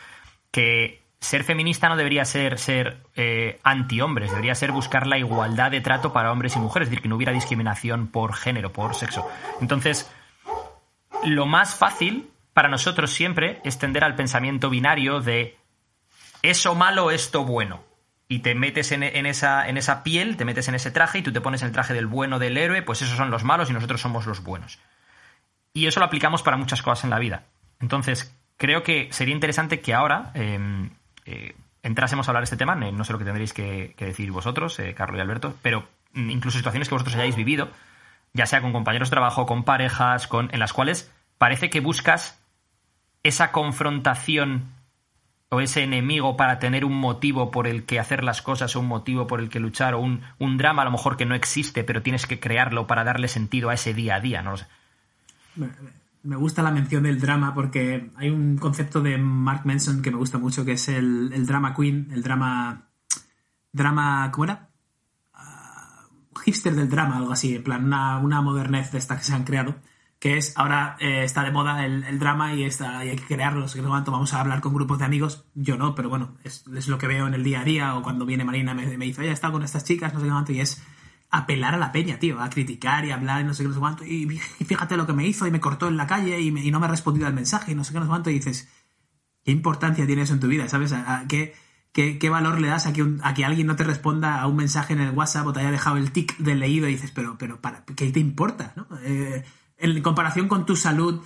Que ser feminista no debería ser ser eh, anti-hombres, debería ser buscar la igualdad de trato para hombres y mujeres, es decir, que no hubiera discriminación por género, por sexo. Entonces, lo más fácil para nosotros siempre es tender al pensamiento binario de eso malo, esto bueno. Y te metes en, en esa, en esa piel, te metes en ese traje y tú te pones el traje del bueno del héroe, pues esos son los malos y nosotros somos los buenos. Y eso lo aplicamos para muchas cosas en la vida. Entonces, creo que sería interesante que ahora eh, eh, entrásemos a hablar de este tema. No sé lo que tendréis que, que decir vosotros, eh, Carlos y Alberto, pero mm, incluso situaciones que vosotros hayáis vivido, ya sea con compañeros de trabajo, con parejas, con, en las cuales parece que buscas esa confrontación o ese enemigo para tener un motivo por el que hacer las cosas o un motivo por el que luchar o un, un drama a lo mejor que no existe pero tienes que crearlo para darle sentido a ese día a día, no lo sé. me gusta la mención del drama porque hay un concepto de Mark Manson que me gusta mucho que es el, el drama queen, el drama... Drama... ¿Cómo era? Ah, hipster del drama, algo así, en plan una, una modernez de esta que se han creado que es ahora eh, está de moda el, drama y, está, y hay que crearlo, no qué cuánto, vamos a hablar con grupos de amigos, yo no, pero bueno, es, lo que veo en el día a día o cuando viene Marina me, dice, oye, he estado con estas chicas, no sé qué cuánto, y es apelar a la peña, tío, a criticar y hablar y no sé qué, no sé y, fíjate lo que me hizo y me cortó en la calle y, me, y no me ha respondido al mensaje y no sé qué, no sé y dices, ¿qué importancia tiene eso en tu vida? ¿Sabes? ¿A, a qué, qué, ¿Qué, valor le das a que, un, a que alguien no te responda a un mensaje en el WhatsApp o te haya dejado el tic del leído y dices, pero, pero, para, ¿qué te importa? ¿no? Eh, en comparación con tu salud,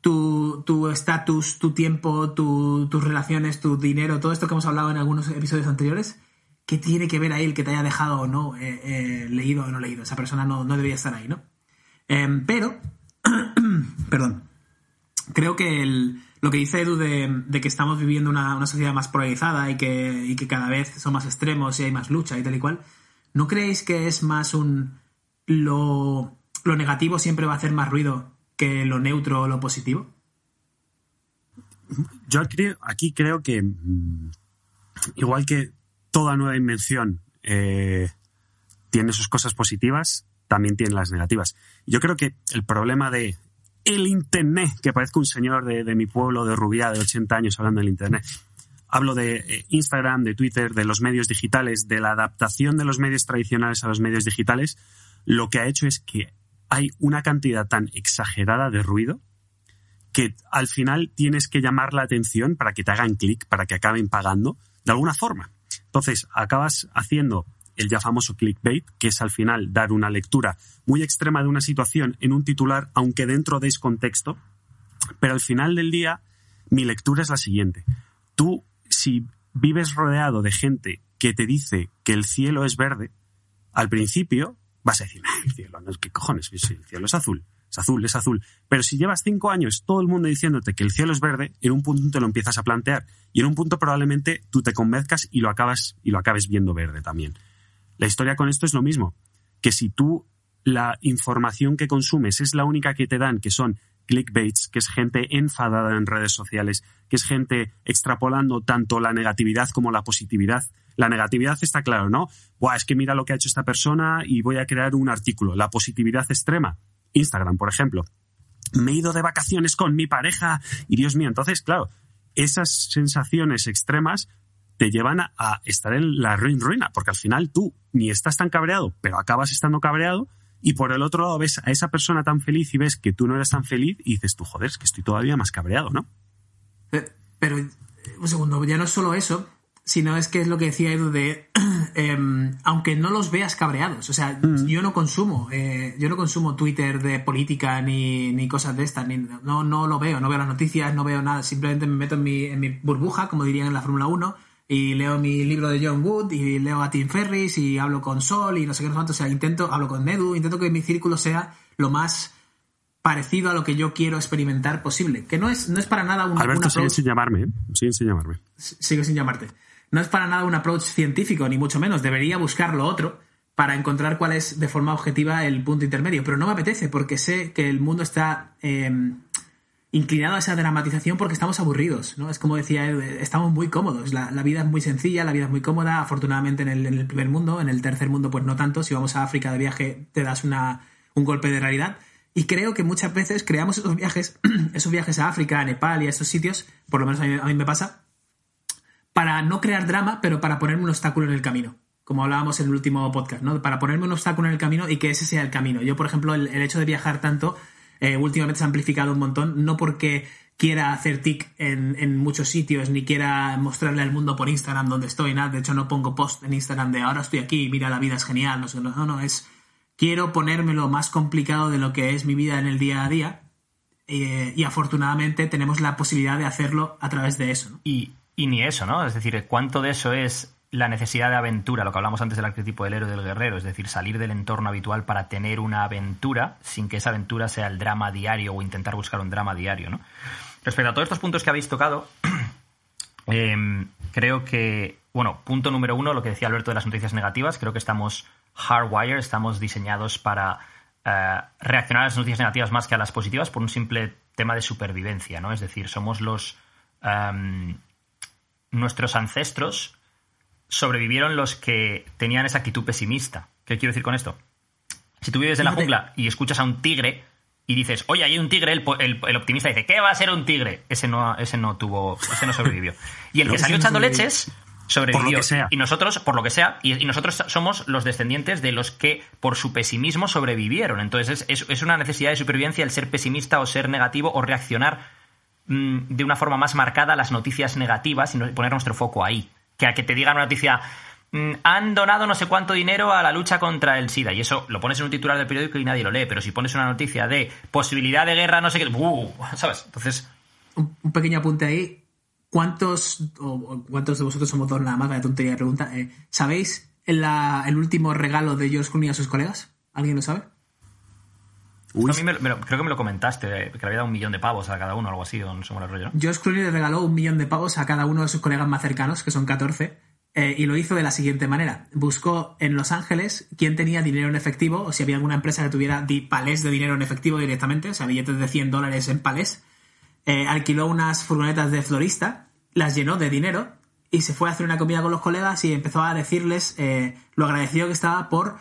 tu estatus, tu, tiempo, tu, tus relaciones, tu dinero, todo esto que hemos hablado en algunos episodios anteriores, ¿qué tiene que ver ahí el que te haya dejado o no eh, eh, leído o no leído? Esa persona no, no debería estar ahí, ¿no? Eh, pero, perdón, creo que el, lo que dice Edu de, de que estamos viviendo una, una, sociedad más polarizada y que, y que cada vez son más extremos y hay más lucha y tal y cual, ¿no creéis que es más un... lo lo negativo siempre va a hacer más ruido que lo neutro o lo positivo? Yo aquí creo que, mm, igual que toda nueva invención eh, tiene sus cosas positivas, también tiene las negativas. Yo creo que el problema de el Internet, que parezco un señor de, de mi pueblo de Rubia de 80 años hablando del Internet, hablo de eh, Instagram, de Twitter, de los medios digitales, de la adaptación de los medios tradicionales a los medios digitales, lo que ha hecho es que hay una cantidad tan exagerada de ruido que al final tienes que llamar la atención para que te hagan clic, para que acaben pagando de alguna forma. Entonces, acabas haciendo el ya famoso clickbait, que es al final dar una lectura muy extrema de una situación en un titular, aunque dentro de ese contexto. Pero al final del día, mi lectura es la siguiente. Tú, si vives rodeado de gente que te dice que el cielo es verde, al principio vas a decir, el cielo, no, ¿qué cojones? El cielo es azul, es azul, es azul. Pero si llevas cinco años todo el mundo diciéndote que el cielo es verde, en un punto te lo empiezas a plantear y en un punto probablemente tú te convenzcas y lo acabas y lo acabes viendo verde también. La historia con esto es lo mismo, que si tú la información que consumes es la única que te dan, que son clickbaits, que es gente enfadada en redes sociales, que es gente extrapolando tanto la negatividad como la positividad. La negatividad está claro, ¿no? Buah, es que mira lo que ha hecho esta persona y voy a crear un artículo. La positividad extrema, Instagram, por ejemplo. Me he ido de vacaciones con mi pareja y Dios mío, entonces, claro, esas sensaciones extremas te llevan a, estar en la ruin ruina, porque al final tú ni estás tan cabreado, pero acabas estando cabreado y por el otro lado ves a esa persona tan feliz y ves que tú no eres tan feliz y dices tú, joder, es que estoy todavía más cabreado, ¿no? Pero, pero un segundo, ya no es solo eso, sino es que es lo que decía Edu de, eh, aunque no los veas cabreados, o sea, mm. yo no consumo, eh, yo no consumo Twitter de política ni, ni cosas de estas, ni, no, no lo veo, no veo las noticias, no veo nada, simplemente me meto en mi, en mi burbuja, como dirían en la Fórmula 1, y leo mi libro de John Wood y leo a Tim Ferris y hablo con Sol y no sé qué, no sé o sea, intento, hablo con Nedu, intento que mi círculo sea lo más parecido a lo que yo quiero experimentar posible, que no es, no es para nada un Alberto, sigue sin llamarme, ¿eh? sigue sin llamarme. Sigue sin llamarte. No es para nada un approach científico, ni mucho menos, debería buscar lo otro para encontrar cuál es de forma objetiva el punto intermedio, pero no me apetece porque sé que el mundo está... Eh, inclinado a esa dramatización porque estamos aburridos, ¿no? Es como decía, estamos muy cómodos, la, la, vida es muy sencilla, la vida es muy cómoda, afortunadamente en el, en el, primer mundo, en el tercer mundo pues no tanto, si vamos a África de viaje te das una, un golpe de realidad y creo que muchas veces creamos esos viajes, esos viajes a África, a Nepal y a esos sitios, por lo menos a mí, a mí me pasa, para no crear drama, pero para ponerme un obstáculo en el camino como hablábamos en el último podcast, ¿no? Para ponerme un obstáculo en el camino y que ese sea el camino. Yo, por ejemplo, el, el hecho de viajar tanto eh, últimamente se ha amplificado un montón, no porque quiera hacer tic en, en, muchos sitios, ni quiera mostrarle al mundo por Instagram donde estoy, nada. De hecho, no pongo post en Instagram de ahora estoy aquí, mira, la vida es genial, no sé, no, no, es quiero ponérmelo más complicado de lo que es mi vida en el día a día. Eh, y afortunadamente tenemos la posibilidad de hacerlo a través de eso. Y, y ni eso, ¿no? Es decir, ¿cuánto de eso es la necesidad de aventura, lo que hablamos antes del arquetipo del héroe del guerrero, es decir, salir del entorno habitual para tener una aventura sin que esa aventura sea el drama diario o intentar buscar un drama diario, ¿no? Respecto a todos estos puntos que habéis tocado, eh, creo que, bueno, punto número uno, lo que decía Alberto de las noticias negativas, creo que estamos hardwired, estamos diseñados para eh, reaccionar a las noticias negativas más que a las positivas por un simple tema de supervivencia, ¿no? Es decir, somos los... em, nuestros ancestros sobrevivieron los que tenían esa actitud pesimista. ¿Qué quiero decir con esto? Si tú vives en la jungla y escuchas a un tigre y dices, oye, hay un tigre, el, el- el optimista dice, ¿qué va a ser un tigre? Ese no, ese no tuvo, ese no sobrevivió. Y el que salió echando leches sobrevivió. Por lo que sea. Y nosotros, por lo que sea, y, y nosotros somos los descendientes de los que por su pesimismo sobrevivieron. Entonces es, es- es una necesidad de supervivencia el ser pesimista o ser negativo o reaccionar mm, de una forma más marcada a las noticias negativas y poner nuestro foco ahí. Que a que te digan una noticia, mm, han donado no sé cuánto dinero a la lucha contra el SIDA. Y eso lo pones en un titular del periódico y nadie lo lee. Pero si pones una noticia de posibilidad de guerra, no sé qué. ¿sabes? Entonces, un, pequeño apunte ahí. ¿Cuántos, o, cuántos de vosotros somos dos nada más? Vaya tontería de pregunta. Eh, ¿Sabéis el, el último regalo de George Clooney a sus colegas? ¿Alguien lo sabe? Uy, a mí me lo- me lo- creo que me lo comentaste, eh, que le había dado un millón de pavos a cada uno o algo así, o no sé el rollo, ¿no? George Clooney le regaló un millón de pavos a cada uno de sus colegas más cercanos, que son 14, eh, y lo hizo de la siguiente manera. Buscó en Los Ángeles quién tenía dinero en efectivo, o si había alguna empresa que tuviera palés de dinero en efectivo directamente, o sea, billetes de 100 dólares en palés. Eh, alquiló unas furgonetas de florista, las llenó de dinero y se fue a hacer una comida con los colegas y empezó a decirles eh, lo agradecido que estaba por,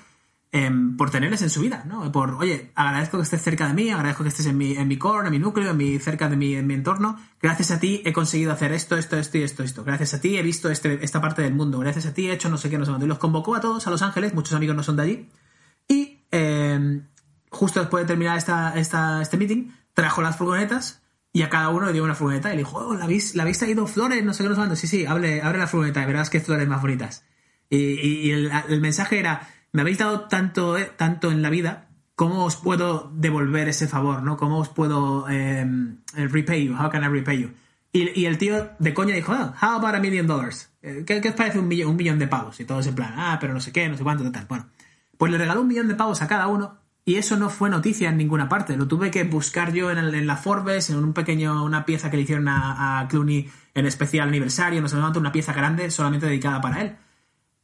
em, por tenerles en su vida, ¿no? Por, oye, agradezco que estés cerca de mí, agradezco que estés en mi, en mi core, en mi núcleo, en mi, cerca de mi, en mi entorno. Gracias a ti he conseguido hacer esto, esto, esto y esto, esto. Gracias a ti he visto este, esta parte del mundo. Gracias a ti he hecho no sé qué, no sé cuánto. Y los convocó a todos a Los Ángeles, muchos amigos no son de allí. Y em, justo después de terminar esta, esta, este meeting, trajo las furgonetas y a cada uno le dio una furgoneta y le dijo, oh, ¿la habéis, ¿la habéis traído flores? No sé qué, no sé cuánto. Sí, sí, abre, abre la furgoneta y verás qué flores más bonitas. Y- y el, el mensaje era, me habéis dado tanto, eh, tanto en la vida, ¿cómo os puedo devolver ese favor? ¿no? ¿Cómo os puedo eh, repay you? How can I repay you? Y, el tío de coña dijo, "Ah, how about a million dollars? Eh, ¿Qué, qué os parece un millón, un millón de pavos? Y todos en plan, ah, pero no sé qué, no sé cuánto, tal. Bueno, pues le regaló un millón de pavos a cada uno y eso no fue noticia en ninguna parte. Lo tuve que buscar yo en la Forbes, en un pequeño, una pieza que le hicieron a, a Clooney en especial aniversario, no sé cuánto, una pieza grande solamente dedicada para él.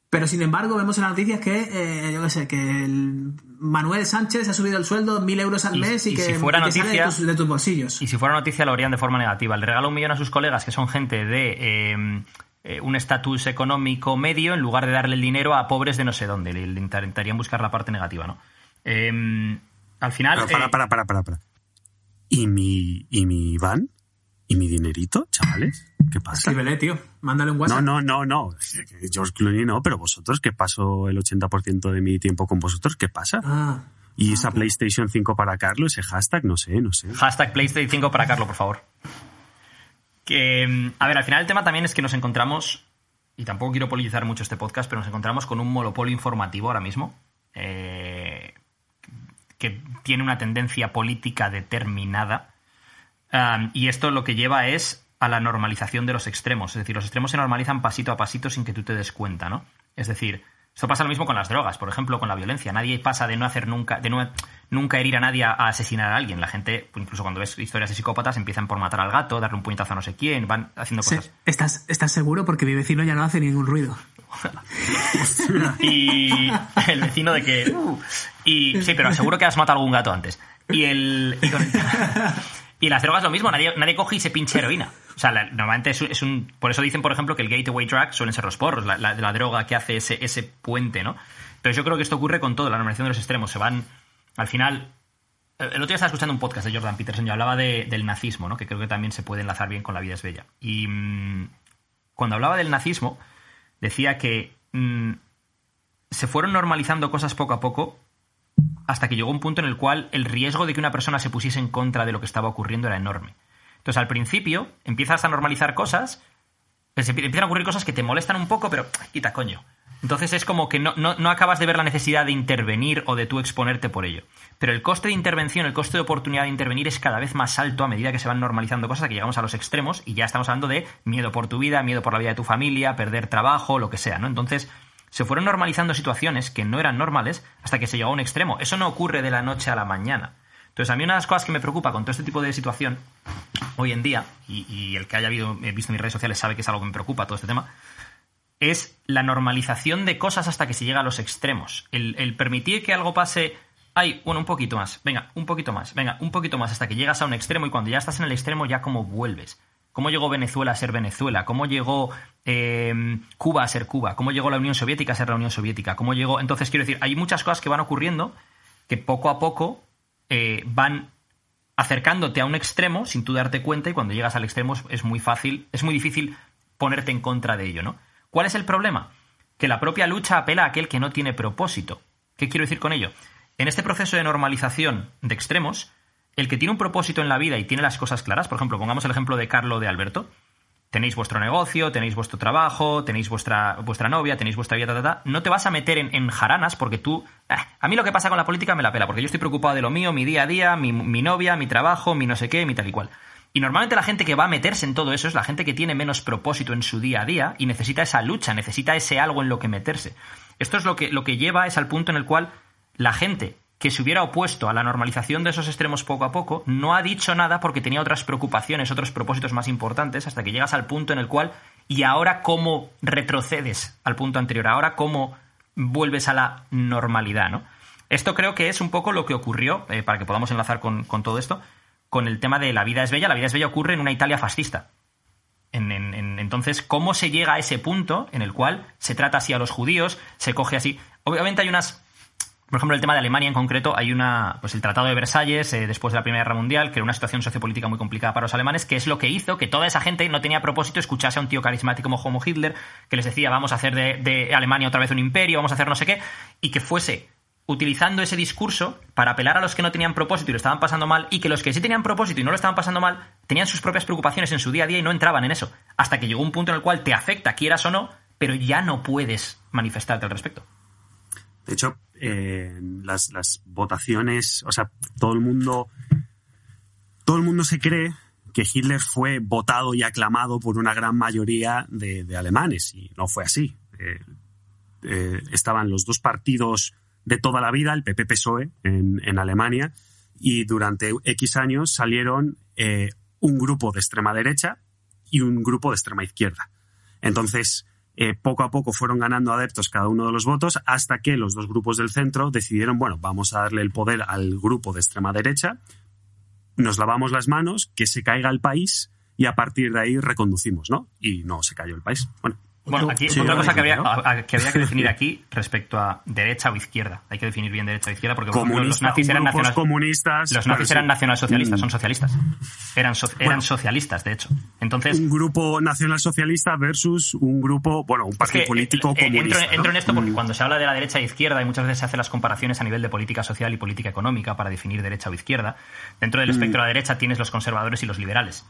Pero sin embargo, vemos en las noticias que, eh, yo qué sé, que el Manuel Sánchez ha subido el sueldo mil euros al Y- mes y, y que, si fuera y que sale noticia- de, tus, de tus bolsillos. Y si fuera noticia lo harían de forma negativa. Le regaló un millón a sus colegas, que son gente de eh, eh, un estatus económico medio, en lugar de darle el dinero a pobres de no sé dónde. Le le intentarían buscar la parte negativa, ¿no? Eh, al final... Pero para, eh, para, para, para, para. ¿Y mi, ¿Y mi van? ¿Y mi dinerito, chavales? ¿Qué pasa? Escríbele, tío. Mándale un No, WhatsApp. no, no, no. George Clooney no, pero vosotros, que paso el 80% de mi tiempo con vosotros, ¿qué pasa? Ah, Y esa PlayStation 5 para Carlos, ese hashtag, no sé, no sé. Hashtag PlayStation 5 para Carlos, por favor. Que, mm, a ver, al final el tema también es que nos encontramos, y tampoco quiero politizar mucho este podcast, pero nos encontramos con un monopolio informativo ahora mismo, eh, que tiene una tendencia política determinada. Um, y esto lo que lleva es a la normalización de los extremos. Es decir, los extremos se normalizan pasito a pasito sin que tú te des cuenta, ¿no? Es decir, esto pasa lo mismo con las drogas, por ejemplo, con la violencia. Nadie pasa de no hacer nunca, de no, nunca herir a nadie a, a asesinar a alguien. La gente, pues, incluso cuando ves historias de psicópatas, empiezan por matar al gato, darle un puñetazo a no sé quién, van haciendo sí. cosas. ¿Estás, ¿Estás seguro? Porque mi vecino ya no hace ningún ruido. Y el vecino de que. uh, y sí, pero seguro que has matado algún gato antes. Y el. Y, con el- y las drogas lo mismo, nadie, nadie coge y se pinche heroína. O sea, normalmente es, un- es un. Por eso dicen, por ejemplo, que el gateway drug suelen ser los porros, la, la- la droga que hace ese, ese puente, ¿no? Pero yo creo que esto ocurre con todo, la normalización de los extremos. Se van. Al final. El otro día estaba escuchando un podcast de Jordan Peterson y hablaba de- del nazismo, ¿no? Que creo que también se puede enlazar bien con La vida es bella. Y mm, cuando hablaba del nazismo, decía que mm, se fueron normalizando cosas poco a poco hasta que llegó un punto en el cual el riesgo de que una persona se pusiese en contra de lo que estaba ocurriendo era enorme. Entonces, al principio, empiezas a normalizar cosas, pues, empie- empiezan a ocurrir cosas que te molestan un poco, pero "Ay, quita coño. Entonces es como que no, no, no acabas de ver la necesidad de intervenir o de tú exponerte por ello. Pero el coste de intervención, el coste de oportunidad de intervenir es cada vez más alto a medida que se van normalizando cosas, que llegamos a los extremos y ya estamos hablando de miedo por tu vida, miedo por la vida de tu familia, perder trabajo, lo que sea, ¿no? Entonces se fueron normalizando situaciones que no eran normales hasta que se llegó a un extremo. Eso no ocurre de la noche a la mañana. Entonces, a mí una de las cosas que me preocupa con todo este tipo de situación hoy en día, y, el que haya visto mis redes sociales sabe que es algo que me preocupa todo este tema, es la normalización de cosas hasta que se llega a los extremos. El, el permitir que algo pase Ay, bueno, un poquito más. Venga, un poquito más. Venga, un poquito más hasta que llegas a un extremo y cuando ya estás en el extremo ya cómo vuelves. ¿Cómo llegó Venezuela a ser Venezuela? ¿Cómo llegó eh, Cuba a ser Cuba? ¿Cómo llegó la Unión Soviética a ser la Unión Soviética? ¿Cómo llegó? Entonces, quiero decir, hay muchas cosas que van ocurriendo que poco a poco eh, van acercándote a un extremo sin tú darte cuenta y cuando llegas al extremo es, muy fácil, es muy difícil ponerte en contra de ello, ¿no? ¿Cuál es el problema? Que la propia lucha apela a aquel que no tiene propósito. ¿Qué quiero decir con ello? En este proceso de normalización de extremos, el que tiene un propósito en la vida y tiene las cosas claras, por ejemplo, pongamos el ejemplo de Carlo de Alberto, tenéis vuestro negocio, tenéis vuestro trabajo, tenéis vuestra, vuestra novia, tenéis vuestra vida, ta, ta, no te vas a meter en, en jaranas porque tú... ah, a mí lo que pasa con la política me la pela, porque yo estoy preocupado de lo mío, mi día a día, mi, mi novia, mi trabajo, mi no sé qué, mi tal y cual. Y normalmente la gente que va a meterse en todo eso es la gente que tiene menos propósito en su día a día y necesita esa lucha, necesita ese algo en lo que meterse. Esto es lo que, lo que lleva es al punto en el cual la gente que se hubiera opuesto a la normalización de esos extremos poco a poco, no ha dicho nada porque tenía otras preocupaciones, otros propósitos más importantes, hasta que llegas al punto en el cual, y ahora cómo retrocedes al punto anterior, ahora cómo vuelves a la normalidad, ¿no? Esto creo que es un poco lo que ocurrió, eh, para que podamos enlazar con, con, todo esto, con el tema de la vida es bella. La vida es bella ocurre en una Italia fascista. En, en, en, entonces, ¿cómo se llega a ese punto en el cual se trata así a los judíos, se coge así? Obviamente hay unas por ejemplo, el tema de Alemania en concreto, hay una, pues el Tratado de Versalles, eh, después de la Primera Guerra Mundial, que era una situación sociopolítica muy complicada para los alemanes, que es lo que hizo que toda esa gente no tenía propósito escuchase a un tío carismático como Homo Hitler, que les decía, vamos a hacer de, de Alemania otra vez un imperio, vamos a hacer no sé qué, y que fuese utilizando ese discurso para apelar a los que no tenían propósito y lo estaban pasando mal, y que los que sí tenían propósito y no lo estaban pasando mal, tenían sus propias preocupaciones en su día a día y no entraban en eso, hasta que llegó un punto en el cual te afecta, quieras o no, pero ya no puedes manifestarte al respecto. De hecho, eh, las, votaciones, o sea, todo el mundo, todo el mundo se cree que Hitler fue votado y aclamado por una gran mayoría de, alemanes y no fue así. Eh, eh, estaban los dos partidos de toda la vida, el PP-PSOE en, en, Alemania, y durante X años salieron un grupo de extrema derecha y un grupo de extrema izquierda. Entonces, eh, poco a poco fueron ganando adeptos cada uno de los votos hasta que los dos grupos del centro decidieron, bueno, vamos a darle el poder al grupo de extrema derecha, nos lavamos las manos, que se caiga el país y a partir de ahí reconducimos, ¿no? Y no se cayó el país. Bueno, bueno, aquí sí, otra cosa que habría, que habría, que definir aquí respecto a derecha o izquierda. Hay que definir bien derecha o izquierda porque por ejemplo, los nazis eran nacional, comunistas. Los nazis eran nacionalsocialistas, son socialistas. Eran, so, eran bueno, socialistas, de hecho. Entonces, un grupo nacionalsocialista versus un grupo, bueno, un partido es que, político eh, comunista. Entro, ¿no? entro, en esto porque mm. cuando se habla de la derecha e izquierda y muchas veces se hacen las comparaciones a nivel de política social y política económica para definir derecha o izquierda. Dentro del mm. espectro de la derecha tienes los conservadores y los liberales.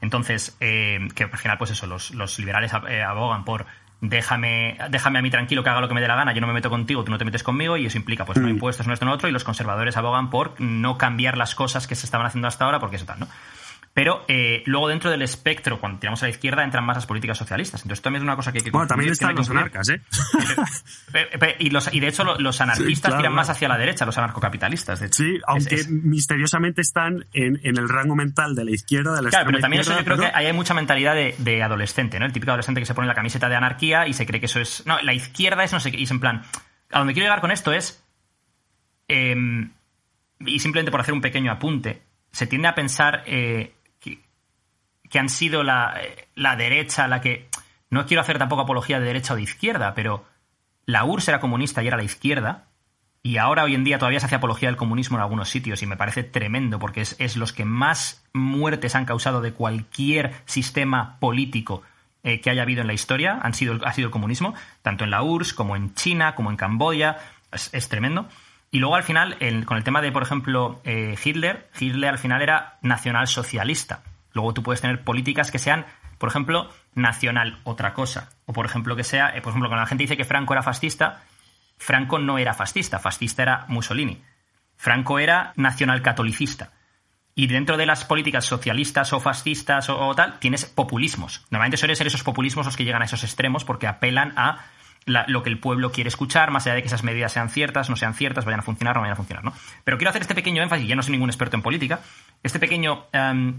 Entonces, eh, que al final, pues eso, los, los liberales eh, abogan por déjame, déjame a mí tranquilo que haga lo que me dé la gana, yo no me meto contigo, tú no te metes conmigo, y eso implica pues no Mm. impuestos, no esto, no otro, y los conservadores abogan por no cambiar las cosas que se estaban haciendo hasta ahora, porque eso tal, ¿no? Pero eh, luego dentro del espectro, cuando tiramos a la izquierda, entran más las políticas socialistas. Entonces también es una cosa que hay que Bueno, también están los anarcas, ¿eh? y, los, y de hecho los anarquistas sí, claro, tiran más hacia la derecha, los anarcocapitalistas. De hecho. Sí, aunque es, es... misteriosamente están en, en, el rango mental de la izquierda, de la Claro, pero también eso yo creo pero... que ahí hay mucha mentalidad de, de, adolescente, ¿no? El típico adolescente que se pone la camiseta de anarquía y se cree que eso es... No, la izquierda es no sé qué. Y es en plan... A donde quiero llegar con esto es... Eh, y simplemente por hacer un pequeño apunte, se tiende a pensar... Eh, que han sido la, la, derecha la que... No quiero hacer tampoco apología de derecha o de izquierda, pero la URSS era comunista y era la izquierda, y ahora hoy en día todavía se hace apología del comunismo en algunos sitios, y me parece tremendo, porque es, es los que más muertes han causado de cualquier sistema político eh, que haya habido en la historia, han sido, ha sido el comunismo, tanto en la URSS como en China, como en Camboya, es, es tremendo. Y luego al final, con el tema de, por ejemplo, eh, Hitler, Hitler al final era nacionalsocialista. Luego tú puedes tener políticas que sean, por ejemplo, nacional otra cosa. O por ejemplo, que sea, eh, por ejemplo, cuando la gente dice que Franco era fascista, Franco no era fascista, fascista era Mussolini. Franco era nacional catolicista. Y dentro de las políticas socialistas o fascistas o, o, tal, tienes populismos. Normalmente suelen ser esos populismos los que llegan a esos extremos porque apelan a lo que el pueblo quiere escuchar, más allá de que esas medidas sean ciertas, no sean ciertas, vayan a funcionar, no vayan a funcionar, ¿no? Pero quiero hacer este pequeño énfasis, ya no soy ningún experto en política, este pequeño um,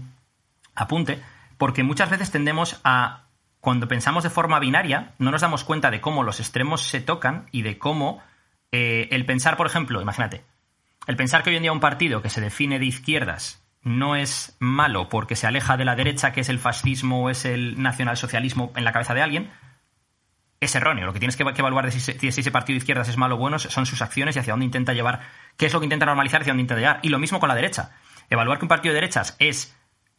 apunte, porque muchas veces tendemos a, cuando pensamos de forma binaria, no nos damos cuenta de cómo los extremos se tocan y de cómo eh, el pensar, por ejemplo, imagínate, el pensar que hoy en día un partido que se define de izquierdas no es malo porque se aleja de la derecha, que es el fascismo o es el nacionalsocialismo en la cabeza de alguien, es erróneo. Lo que tienes que, evaluar de si, ese partido de izquierdas es malo o bueno son sus acciones y hacia dónde intenta llevar, qué es lo que intenta normalizar hacia dónde intenta llegar. Y lo mismo con la derecha. Evaluar que un partido de derechas es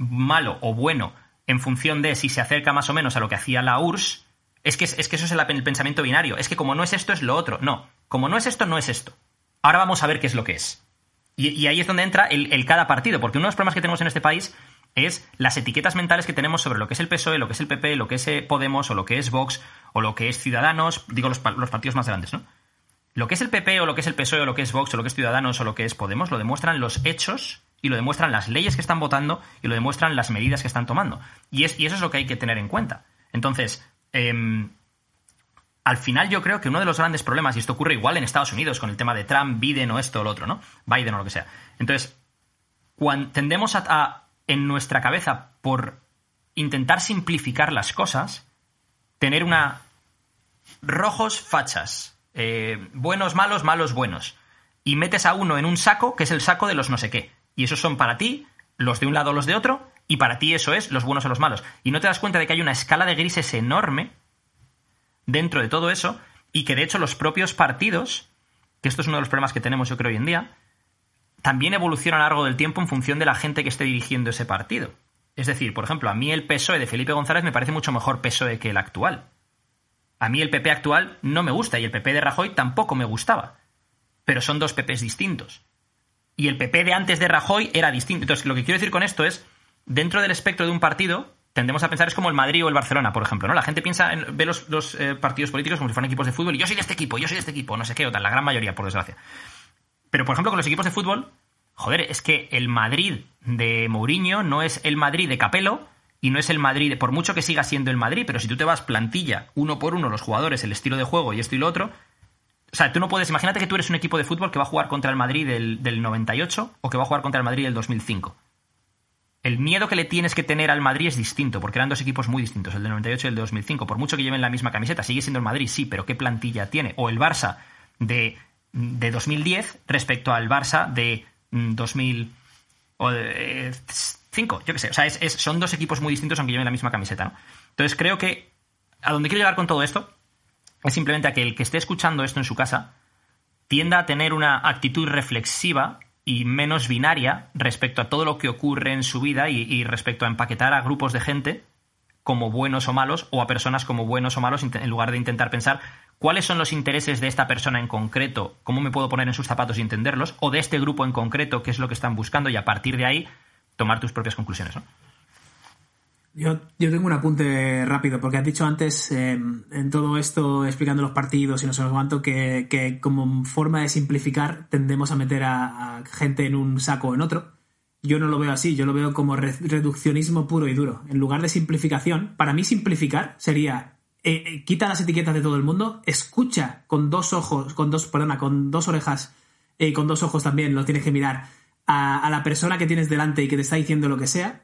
malo o bueno en función de si se acerca más o menos a lo que hacía la URSS, es que, es que eso es el pensamiento binario. Es que como no es esto, es lo otro. No, como no es esto, no es esto. Ahora vamos a ver qué es lo que es. Y, ahí es donde entra el, cada partido, porque uno de los problemas que tenemos en este país es las etiquetas mentales que tenemos sobre lo que es el PSOE, lo que es el PP, lo que es eh, Podemos, o lo que es Vox, o lo que es Ciudadanos, digo los, los, partidos más grandes, ¿no? Lo que es el PP, o lo que es el PSOE, o lo que es Vox, o lo que es Ciudadanos, o lo que es Podemos, lo demuestran los hechos y lo demuestran las leyes que están votando y lo demuestran las medidas que están tomando. Y, es, y eso es lo que hay que tener en cuenta. Entonces, em, al final yo creo que uno de los grandes problemas, y esto ocurre igual en Estados Unidos con el tema de Trump, Biden o esto o lo otro, ¿no? Biden o lo que sea. Entonces, cuando tendemos a, en nuestra cabeza por intentar simplificar las cosas, tener una rojos fachas, eh, buenos malos, malos buenos, y metes a uno en un saco que es el saco de los no sé qué. Y esos son para ti los de un lado o los de otro, y para ti eso es los buenos o los malos. Y no te das cuenta de que hay una escala de grises enorme dentro de todo eso y que de hecho los propios partidos, que esto es uno de los problemas que tenemos yo creo hoy en día, también evolucionan a lo largo del tiempo en función de la gente que esté dirigiendo ese partido. Es decir, por ejemplo, a mí el PSOE de Felipe González me parece mucho mejor PSOE que el actual. A mí el PP actual no me gusta y el PP de Rajoy tampoco me gustaba. Pero son dos PPs distintos. Y el PP de antes de Rajoy era distinto. Entonces, lo que quiero decir con esto es, dentro del espectro de un partido, tendemos a pensar es como el Madrid o el Barcelona, por ejemplo, ¿no? La gente piensa, en, ve los, eh, partidos políticos como si fueran equipos de fútbol y yo soy de este equipo, yo soy de este equipo, no sé qué, o tal, la gran mayoría, por desgracia. Pero, por ejemplo, con los equipos de fútbol, joder, es que el Madrid de Mourinho no es el Madrid de Capello y no es el Madrid, por mucho que siga siendo el Madrid, pero si tú te vas plantilla, uno por uno, los jugadores, el estilo de juego y esto y lo otro, o sea, tú no puedes, imagínate que tú eres un equipo de fútbol que va a jugar contra el Madrid del, del 98 o que va a jugar contra el Madrid del 2005 el miedo que le tienes que tener al Madrid es distinto, porque eran dos equipos muy distintos, el de 98 y el de 2005. Por mucho que lleven la misma camiseta, sigue siendo el Madrid, sí, pero ¿qué plantilla tiene? O el Barça de, de 2010 respecto al Barça de 2005, mm, yo qué sé. O sea, son dos equipos muy distintos aunque lleven la misma camiseta, ¿no? Entonces creo que a donde quiero llegar con todo esto es simplemente a que el que esté escuchando esto en su casa tienda a tener una actitud reflexiva y menos binaria respecto a todo lo que ocurre en su vida y, respecto a empaquetar a grupos de gente como buenos o malos o a personas como buenos o malos en lugar de intentar pensar cuáles son los intereses de esta persona en concreto, cómo me puedo poner en sus zapatos y entenderlos, o de este grupo en concreto, qué es lo que están buscando y a partir de ahí tomar tus propias conclusiones. Yo, yo tengo un apunte rápido, porque has dicho antes, eh, en todo esto, explicando los partidos y no sé cuánto, que, que, como forma de simplificar tendemos a meter a, gente en un saco o en otro. Yo no lo veo así, yo lo veo como reduccionismo puro y duro. En lugar de simplificación, para mí simplificar sería eh, eh, quita las etiquetas de todo el mundo, escucha con dos ojos, con dos, perdona, con dos orejas y con dos ojos también, lo tienes que mirar, a, a la persona que tienes delante y que te está diciendo lo que sea,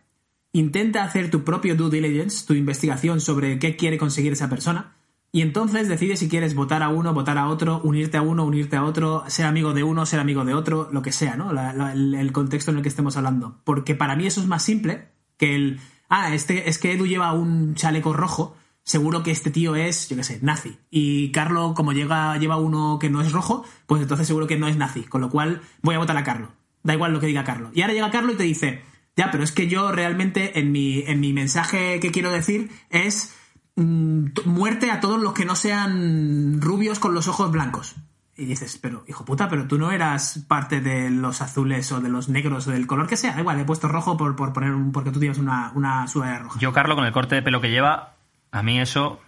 intenta hacer tu propio due diligence, tu investigación sobre qué quiere conseguir esa persona, y entonces decide si quieres votar a uno, votar a otro, unirte a uno, unirte a otro, ser amigo de uno, ser amigo de otro, lo que sea, ¿no? el, contexto en el que estemos hablando. Porque para mí eso es más simple que el, ah, este, es que Edu lleva un chaleco rojo, seguro que este tío es, yo qué sé, nazi. Y Carlo, como llega, lleva uno que no es rojo, pues entonces seguro que no es nazi. Con lo cual voy a votar a Carlo. Da igual lo que diga Carlo. Y ahora llega Carlo y te dice, ya, pero es que yo realmente en mi, en mi mensaje que quiero decir es mm, muerte a todos los que no sean rubios con los ojos blancos. Y dices, pero hijo puta, pero tú no eras parte de los azules o de los negros o del color que sea. Igual, he puesto rojo por, poner un, porque tú tienes una, una roja. Yo, Carlos, con el corte de pelo que lleva, a mí eso.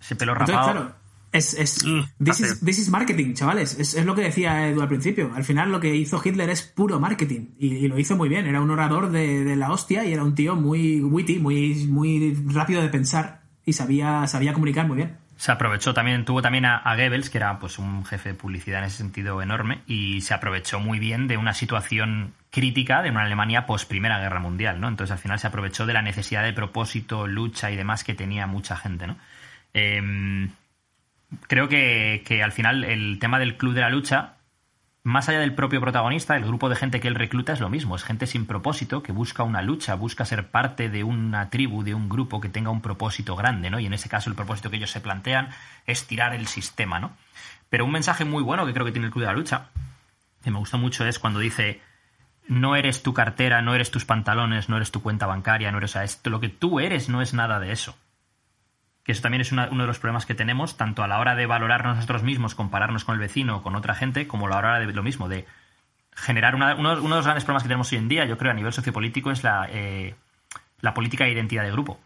Ese pelo rapado. Es, es, mm, this, is, marketing, chavales. Es, es, lo que decía Edu al principio. Al final lo que hizo Hitler es puro marketing. Y, lo hizo muy bien. Era un orador de, de, la hostia y era un tío muy witty, muy, muy rápido de pensar. Y sabía, sabía comunicar muy bien. Se aprovechó también, tuvo también a, Goebbels, que era pues un jefe de publicidad en ese sentido enorme, y se aprovechó muy bien de una situación crítica de una Alemania post Primera Guerra Mundial, ¿no? Entonces al final se aprovechó de la necesidad de propósito, lucha y demás que tenía mucha gente, ¿no? Eh, creo que, al final el tema del club de la lucha más allá del propio protagonista, el grupo de gente que él recluta es lo mismo, es gente sin propósito, que busca una lucha, busca ser parte de una tribu, de un grupo que tenga un propósito grande, ¿no? Y en ese caso el propósito que ellos se plantean es tirar el sistema, ¿no? Pero un mensaje muy bueno que creo que tiene el Club de la Lucha, que me gustó mucho, es cuando dice, no eres tu cartera, no eres tus pantalones, no eres tu cuenta bancaria, no eres, o esto, lo que tú eres no es nada de eso que eso también es uno de los problemas que tenemos, tanto a la hora de valorarnos nosotros mismos, compararnos con el vecino o con otra gente, como a la hora de lo mismo, de generar uno, uno, de los grandes problemas que tenemos hoy en día, yo creo, a nivel sociopolítico, es la, eh, la política de identidad de grupo,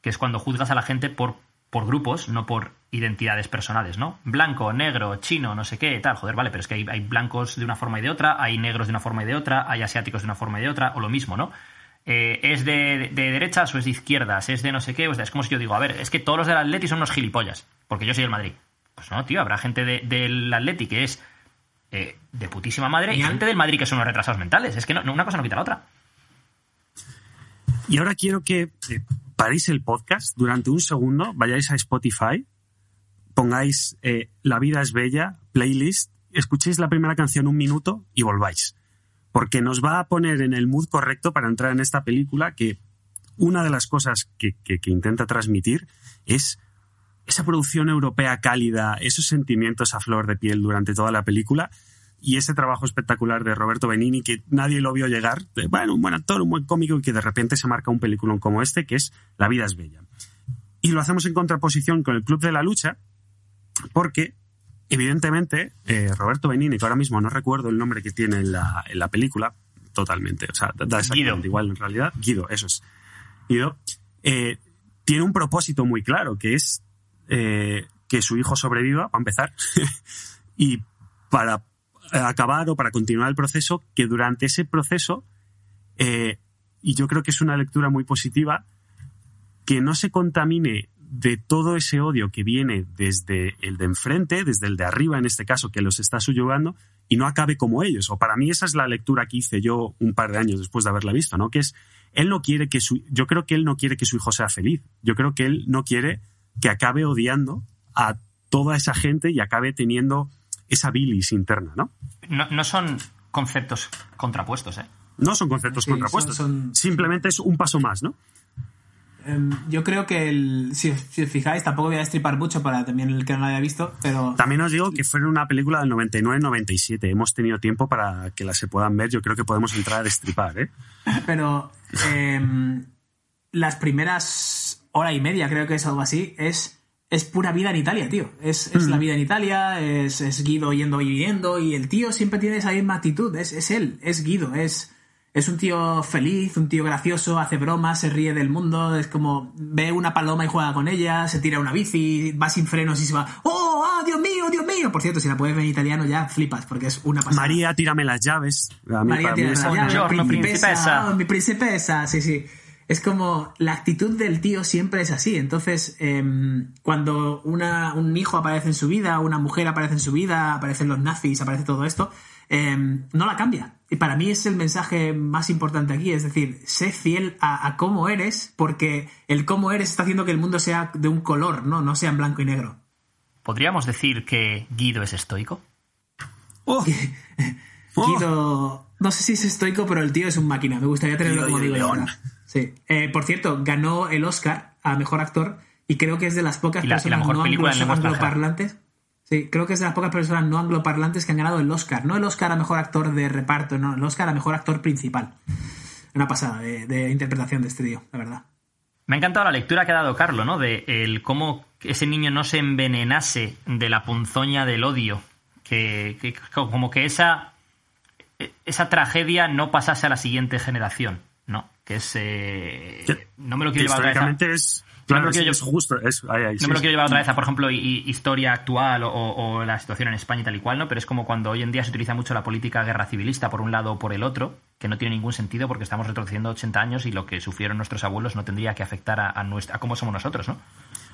que es cuando juzgas a la gente por, por grupos, no por identidades personales, ¿no? Blanco, negro, chino, no sé qué, tal, joder, vale, pero es que hay, hay blancos de una forma y de otra, hay negros de una forma y de otra, hay asiáticos de una forma y de otra, o lo mismo, ¿no? Eh, es de, de, derechas o es de izquierdas, es de no sé qué, o es como si yo digo, a ver, es que todos los del Atleti son unos gilipollas, porque yo soy del Madrid. Pues no, tío, habrá gente del Atleti que es eh, de putísima madre y gente del Madrid que son unos retrasados mentales. Es que no, una cosa no quita la otra. Y ahora quiero que eh, paréis el podcast durante un segundo, vayáis a Spotify, pongáis La vida es bella, playlist, escuchéis la primera canción un minuto y volváis porque nos va a poner en el mood correcto para entrar en esta película que una de las cosas que, intenta transmitir es esa producción europea cálida, esos sentimientos a flor de piel durante toda la película y ese trabajo espectacular de Roberto Benini que nadie lo vio llegar, bueno, un buen actor, un buen cómico y que de repente se marca un película como este que es La vida es bella. Y lo hacemos en contraposición con el Club de la Lucha porque Evidentemente, eh, Roberto Benini, que ahora mismo no recuerdo el nombre que tiene en la, en la película, totalmente, o sea, da exactamente igual en realidad. Guido, eso es. Guido, eh, tiene un propósito muy claro, que es eh, que su hijo sobreviva, para empezar, y para acabar o para continuar el proceso, que durante ese proceso, y yo creo que es una lectura muy positiva, que no se contamine de todo ese odio que viene desde el de enfrente, desde el de arriba en este caso, que los está subyugando, y no acabe como ellos. O para mí esa es la lectura que hice yo un par de años después de haberla visto, ¿no? Que es, él no quiere que su, yo creo que él no quiere que su hijo sea feliz. Yo creo que él no quiere que acabe odiando a toda esa gente y acabe teniendo esa bilis interna, ¿no? No, son conceptos contrapuestos, ¿eh? No son conceptos contrapuestos. Simplemente es un paso más, ¿no? Em, yo creo que, el, si, os fijáis, tampoco voy a destripar mucho para también el que no lo haya visto, pero... También os digo que fue una película del 99-97. Hemos tenido tiempo para que la se puedan ver. Yo creo que podemos entrar a destripar, ¿eh? Pero em, las primeras hora y media, creo que es algo así, es, es pura vida en Italia, tío. Es, es la mm. vida en Italia, es, es Guido yendo y viviendo, y el tío siempre tiene esa misma actitud. Es, es él, es Guido, es es un tío feliz, un tío gracioso, hace bromas, se ríe del mundo, es como ve una paloma y juega con ella, se tira una bici, va sin frenos y se va, ¡Oh, ah, Dios mío, Dios mío! Por cierto, si la puedes ver en italiano ya flipas, porque es una pasada. María, tírame las llaves. María, tírame las llaves, mi princesa, oh, mi princesa, sí, sí. Es como la actitud del tío siempre es así. Entonces, em, cuando una, un hijo aparece en su vida, una mujer aparece en su vida, aparecen los nazis, aparece todo esto, Em, no la cambia. Y para mí es el mensaje más importante aquí, es decir, sé fiel a, cómo eres, porque el cómo eres está haciendo que el mundo sea de un color, no, no sea en blanco y negro. ¿Podríamos decir que Guido es estoico? Oh. Guido, no sé si es estoico, pero el tío es un máquina. Me gustaría tenerlo como digo. Sí. Eh, por cierto, ganó el Oscar a mejor actor y creo que es de las pocas personas no angloparlantes. Sí, creo que es de las pocas personas no angloparlantes que han ganado el Oscar. No el Oscar a mejor actor de reparto, no, el Oscar a mejor actor principal. Una pasada de, interpretación de este tío, la verdad. Me ha encantado la lectura que ha dado Carlos, ¿no? De el cómo ese niño no se envenenase de la punzoña del odio. Que, como que esa, esa tragedia no pasase a la siguiente generación, ¿no? Que es. Eh, no me lo quiero llevar a es Claro, que es justo. no me lo quiero llevar otra vez a, por ejemplo, historia actual o, la situación en España y tal y cual, ¿no? Pero es como cuando hoy en día se utiliza mucho la política guerra civilista por un lado o por el otro, que no tiene ningún sentido porque estamos retrocediendo 80 años y lo que sufrieron nuestros abuelos no tendría que afectar a, nuestra, a cómo somos nosotros, ¿no?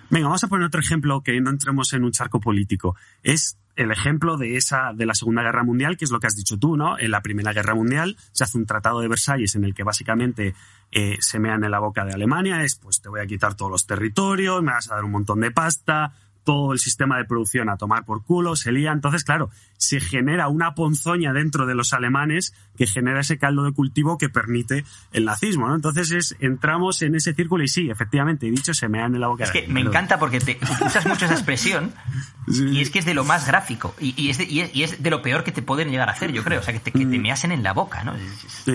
Venga, vamos a poner otro ejemplo que no entremos en un charco político. Es el ejemplo de esa de la Segunda Guerra Mundial, que es lo que has dicho tú, ¿no? En la Primera Guerra Mundial se hace un tratado de Versalles en el que básicamente eh, se mean en la boca de Alemania, es pues te voy a quitar todos los territorios, me vas a dar un montón de pasta, todo el sistema de producción a tomar por culo, se lía. Entonces, claro, se genera una ponzoña dentro de los alemanes que genera ese caldo de cultivo que permite el nazismo, ¿no? Entonces es, entramos en ese círculo y sí, efectivamente, he dicho, se me dan en la boca. Es que me encanta porque te usas mucho esa expresión y es que es de lo más gráfico y, y, es de, y, es, y, es de, lo peor que te pueden llegar a hacer, yo creo. O sea, que te, que te Mm. me hacen en la boca, ¿no? Sí.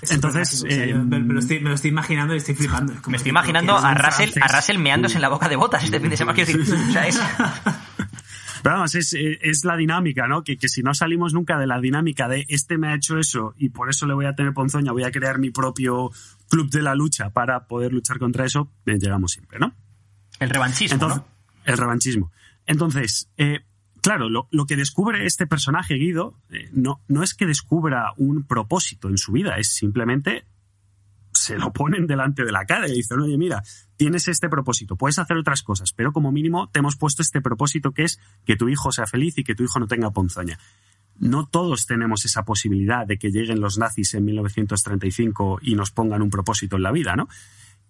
Es Entonces, eh, me, lo estoy, me lo estoy imaginando y estoy flipando. Es Me estoy imaginando a Russell, a. Russell meándose en la boca de botas este fin de semana. Quiero decir, o sea, es, Pero vamos, es, es la dinámica, ¿no? Que, que si no salimos nunca de la dinámica de este me ha hecho eso y por eso le voy a tener ponzoña, voy a crear mi propio club de la lucha para poder luchar contra eso, eh, llegamos siempre, ¿no? el revanchismo, Entonces, ¿no? el revanchismo. Entonces, eh, claro, lo, que descubre este personaje, Guido, eh, no, no es que descubra un propósito en su vida, es simplemente se lo ponen delante de la cara y dicen, oye, mira, tienes este propósito, puedes hacer otras cosas, pero como mínimo te hemos puesto este propósito que es que tu hijo sea feliz y que tu hijo no tenga ponzoña. No todos tenemos esa posibilidad de que lleguen los nazis en 1935 y nos pongan un propósito en la vida, ¿no?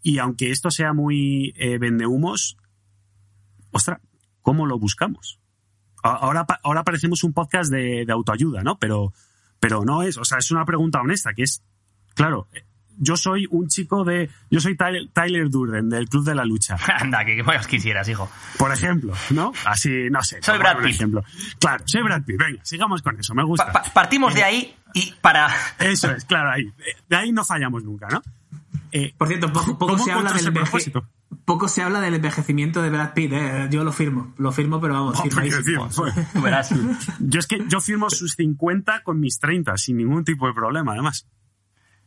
Y aunque esto sea muy eh, vendehumos, ostras, ¿cómo lo buscamos? Ahora, ahora parecemos un podcast de, de, autoayuda, ¿no? Pero, pero no es, o sea, es una pregunta honesta, que es, claro, yo soy un chico de, yo soy Tyler, Durden, del Club de la Lucha. Anda, que, que más quisieras, hijo. Por ejemplo, ¿no? Así, no sé. Soy Brad Pitt. Ejemplo. Claro, soy Brad Pitt. Venga, sigamos con eso, me gusta. Pa pa partimos eh, de ahí y para... Eso es, claro, ahí. De ahí no fallamos nunca, ¿no? Eh, Por cierto, poco, poco se habla del enveje... Poco se habla del envejecimiento de Brad Pitt, ¿eh? yo lo firmo, lo firmo, pero vamos, no, firmo, Tú verás. Yo es que yo firmo sus 50 con mis 30, sin ningún tipo de problema, además.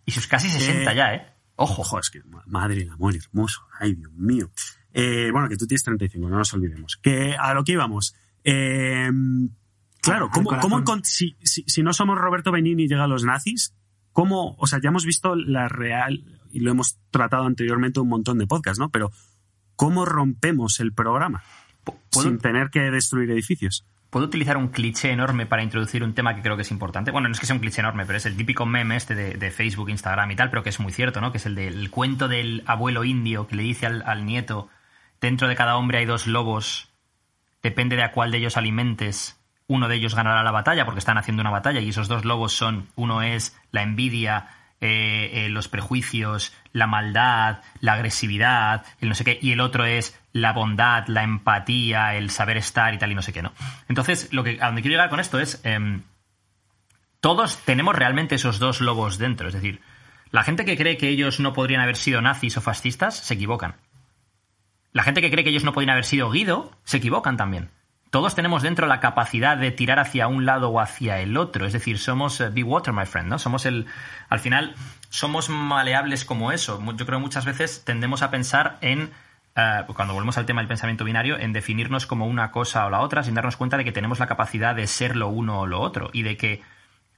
Y sus casi 60 eh, ya, ¿eh? Ojo. Ojo, es que madre el amor hermoso. Ay, Dios mío. Eh, bueno, que tú tienes 35, no nos olvidemos. Que a lo que íbamos. Eh, claro, ¿cómo, cómo si, si, si, no somos Roberto Benini y llega a los nazis, ¿cómo? O sea, ya hemos visto la real, y lo hemos tratado anteriormente un montón de podcasts, ¿no? Pero, ¿cómo rompemos el programa sin tener que destruir edificios? ¿Puedo utilizar un cliché enorme para introducir un tema que creo que es importante? Bueno, no es que sea un cliché enorme, pero es el típico meme este de, de Facebook, Instagram y tal, pero que es muy cierto, ¿no? Que es el del cuento del abuelo indio que le dice al, al, nieto, dentro de cada hombre hay dos lobos, depende de a cuál de ellos alimentes, uno de ellos ganará la batalla porque están haciendo una batalla y esos dos lobos son, uno es la envidia, eh, eh, los prejuicios, la maldad, la agresividad, el no sé qué, y el otro es la bondad, la empatía, el saber estar y tal y no sé qué, ¿no? Entonces, lo que, a donde quiero llegar con esto es, eh, todos tenemos realmente esos dos lobos dentro, es decir, la gente que cree que ellos no podrían haber sido nazis o fascistas, se equivocan. La gente que cree que ellos no podrían haber sido Guido, se equivocan también. Todos tenemos dentro la capacidad de tirar hacia un lado o hacia el otro. Es decir, somos uh, be water, my friend, ¿no? Somos el. Al final, somos maleables como eso. Yo creo que muchas veces tendemos a pensar en. Uh, cuando volvemos al tema del pensamiento binario, en definirnos como una cosa o la otra, sin darnos cuenta de que tenemos la capacidad de ser lo uno o lo otro. Y de que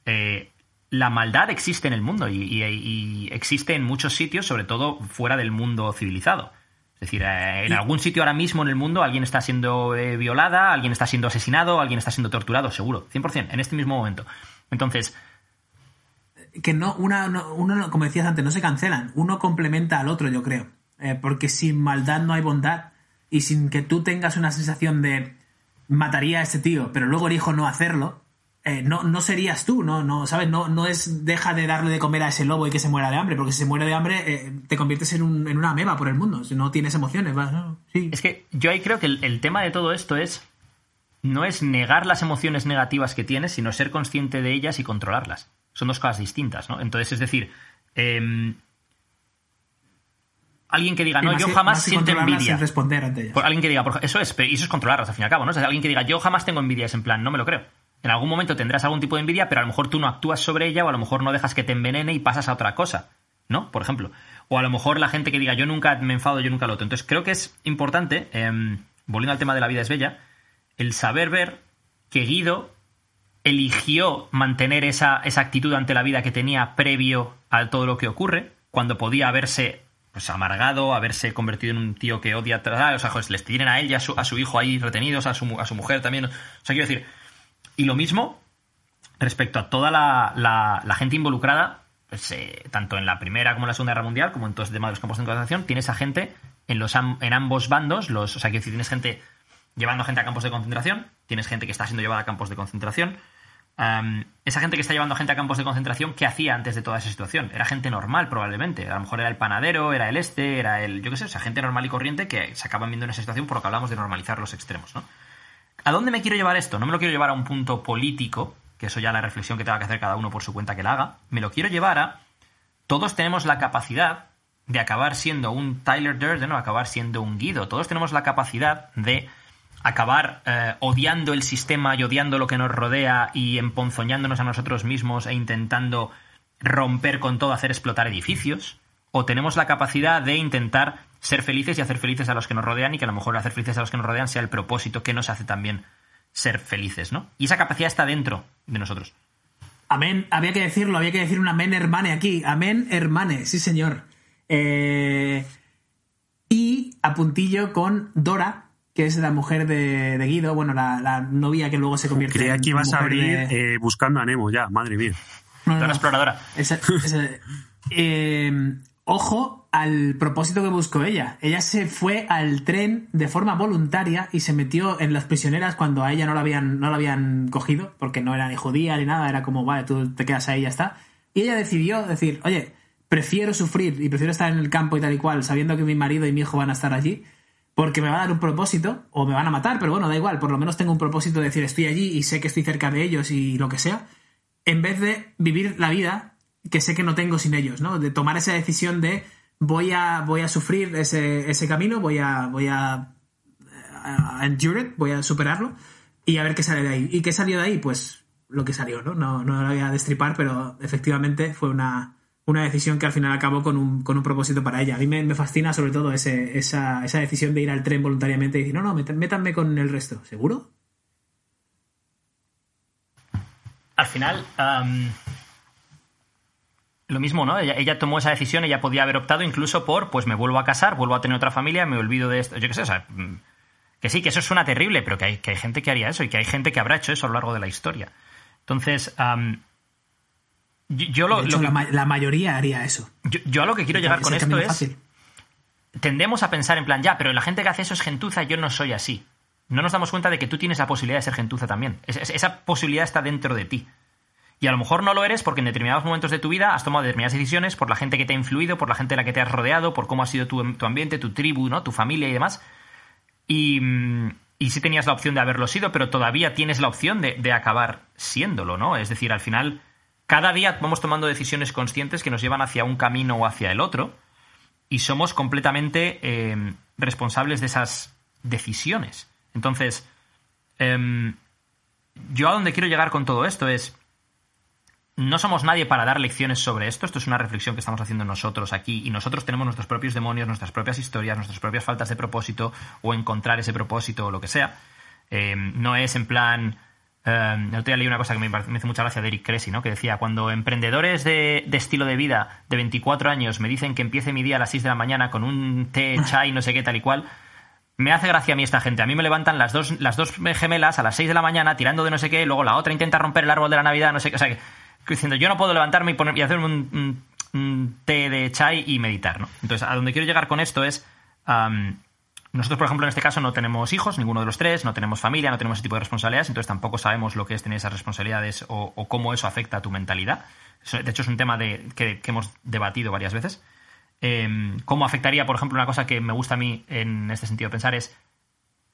eh, la maldad existe en el mundo y existe en muchos sitios, sobre todo fuera del mundo civilizado. Es decir, eh, en algún sitio ahora mismo en el mundo alguien está siendo eh, violada, alguien está siendo asesinado, alguien está siendo torturado, seguro, 100%, en este mismo momento. Entonces... Que no, una, no, uno, como decías antes, no se cancelan, uno complementa al otro, yo creo. Eh, porque sin maldad no hay bondad y sin que tú tengas una sensación de mataría a este tío, pero luego elijo no hacerlo, eh, no, no serías tú, no, no, ¿sabes? No, no es deja de darle de comer a ese lobo y que se muera de hambre, porque si se muere de hambre eh, te conviertes en, un, en, una ameba por el mundo, si no tienes emociones. ¿vas? No, sí. Es que yo ahí creo que el, el, tema de todo esto es no es negar las emociones negativas que tienes, sino ser consciente de ellas y controlarlas. Son dos cosas distintas, ¿no? Entonces, es decir, eh, alguien que diga, no, yo jamás siento envidia. responder ante ellas. Por alguien que diga, por, eso es, y eso es controlarlas al fin y al cabo, ¿no? O sea, alguien que diga, yo jamás tengo envidia, es en plan, no me lo creo. En algún momento tendrás algún tipo de envidia, pero a lo mejor tú no actúas sobre ella o a lo mejor no dejas que te envenene y pasas a otra cosa, ¿no? Por ejemplo. O a lo mejor la gente que diga yo nunca me enfado, yo nunca lo otro. Entonces creo que es importante, eh, volviendo al tema de la vida es bella, el saber ver que Guido eligió mantener esa, esa actitud ante la vida que tenía previo a todo lo que ocurre, cuando podía haberse pues amargado, haberse convertido en un tío que odia, o sea, joder, les tienen a él y a su, a su hijo ahí retenidos, a su, a su mujer también. O sea, quiero decir, y lo mismo respecto a toda la, la, la gente involucrada, pues, eh, tanto en la Primera como en la Segunda Guerra Mundial, como en todos los demás campos de concentración, tienes a gente en, los, en ambos bandos, los, o sea, que si tienes gente llevando gente a campos de concentración, tienes gente que está siendo llevada a campos de concentración. Am, esa gente que está llevando gente a campos de concentración, ¿qué hacía antes de toda esa situación? Era gente normal, probablemente. A lo mejor era el panadero, era el este, era el. Yo qué sé, o sea, gente normal y corriente que se acaban viendo en esa situación por lo que hablamos de normalizar los extremos, ¿no? ¿A dónde me quiero llevar esto? No me lo quiero llevar a un punto político, que eso ya la reflexión que tenga que hacer cada uno por su cuenta que la haga. Me lo quiero llevar a. Todos tenemos la capacidad de acabar siendo un Tyler Durden o acabar siendo un Guido. Todos tenemos la capacidad de acabar eh, odiando el sistema y odiando lo que nos rodea y emponzoñándonos a nosotros mismos e intentando romper con todo, hacer explotar edificios. O tenemos la capacidad de intentar ser felices y hacer felices a los que nos rodean y que a lo mejor hacer felices a los que nos rodean sea el propósito que nos hace también ser felices, ¿no? Y esa capacidad está dentro de nosotros. Amén, había que decirlo, había que decir un amén hermane aquí. Amén hermane, sí señor. Eh, y a puntillo con Dora, que es la mujer de, de Guido, bueno, la, la novia que luego se convierte Creía en que ibas a abrir de- eh, buscando a Nemo ya, madre mía. No, no, Dora no. exploradora. Eh, ojo al propósito que buscó ella. Ella se fue al tren de forma voluntaria y se metió en las prisioneras cuando a ella no la habían, no la habían cogido, porque no era ni judía ni nada, era como, vale, tú te quedas ahí y ya está. Y ella decidió decir, oye, prefiero sufrir y prefiero estar en el campo y tal y cual, sabiendo que mi marido y mi hijo van a estar allí, porque me va a dar un propósito, o me van a matar, pero bueno, da igual, por lo menos tengo un propósito de decir, estoy allí y sé que estoy cerca de ellos y lo que sea en vez de vivir la vida que sé que no tengo sin ellos, ¿no? De tomar esa decisión de voy a, voy a sufrir ese, ese camino, voy a, voy a, endure it, voy a superarlo y a ver qué sale de ahí. ¿Y qué salió de ahí? Pues lo que salió, ¿no? No, no lo voy a destripar, pero efectivamente fue una, una decisión que al final acabó con un, con un propósito para ella. A mí me, fascina sobre todo ese, esa, esa decisión de ir al tren voluntariamente y decir, no, no, métanme con el resto. ¿Seguro? Al final, lo mismo, ¿no? Ella, ella tomó esa decisión, ella podía haber optado incluso por, pues me vuelvo a casar, vuelvo a tener otra familia, me olvido de esto. Yo qué sé, o sea, mm, que sí, que eso suena terrible, pero que hay, que hay gente que haría eso y que hay gente que habrá hecho eso a lo largo de la historia. Entonces, am, yo, yo lo, De hecho, lo que- la, ma- la mayoría haría eso. yo- yo a lo que quiero llegar con esto es fácil. tendemos a pensar en plan, ya, pero la gente que hace eso es gentuza, yo no soy así. No nos damos cuenta de que tú tienes la posibilidad de ser gentuza también. Es- es- esa posibilidad está dentro de ti. Y a lo mejor no lo eres porque en determinados momentos de tu vida has tomado determinadas decisiones por la gente que te ha influido, por la gente de la que te has rodeado, por cómo ha sido tu, tu ambiente, tu tribu, ¿no? tu familia y demás. Y, y sí tenías la opción de haberlo sido, pero todavía tienes la opción de, de acabar siéndolo, ¿no? Es decir, al final, cada día vamos tomando decisiones conscientes que nos llevan hacia un camino o hacia el otro y somos completamente eh, responsables de esas decisiones. Entonces, em, yo a donde quiero llegar con todo esto es, no somos nadie para dar lecciones sobre esto, esto es una reflexión que estamos haciendo nosotros aquí y nosotros tenemos nuestros propios demonios, nuestras propias historias, nuestras propias faltas de propósito o encontrar ese propósito o lo que sea. Eh, no es en plan... eh, el otro día leí una cosa que me, me hizo mucha gracia de Eric Cressy, ¿no? que decía, cuando emprendedores de, de estilo de vida de 24 años me dicen que empiece mi día a las 6 de la mañana con un té, chai, no sé qué, tal y cual, me hace gracia a mí esta gente. A mí me levantan las dos, las dos gemelas a las 6 de la mañana tirando de no sé qué, luego la otra intenta romper el árbol de la Navidad, no sé qué. O sea, que diciendo, yo no puedo levantarme y, poner, y hacer un, té de chai y meditar, ¿no? Entonces, a donde quiero llegar con esto es... nosotros, por ejemplo, en este caso no tenemos hijos, ninguno de los tres, no tenemos familia, no tenemos ese tipo de responsabilidades, entonces tampoco sabemos lo que es tener esas responsabilidades o, cómo eso afecta a tu mentalidad. De hecho, es un tema de, que, hemos debatido varias veces. Eh, ¿Cómo afectaría, por ejemplo, una cosa que me gusta a mí en este sentido pensar es,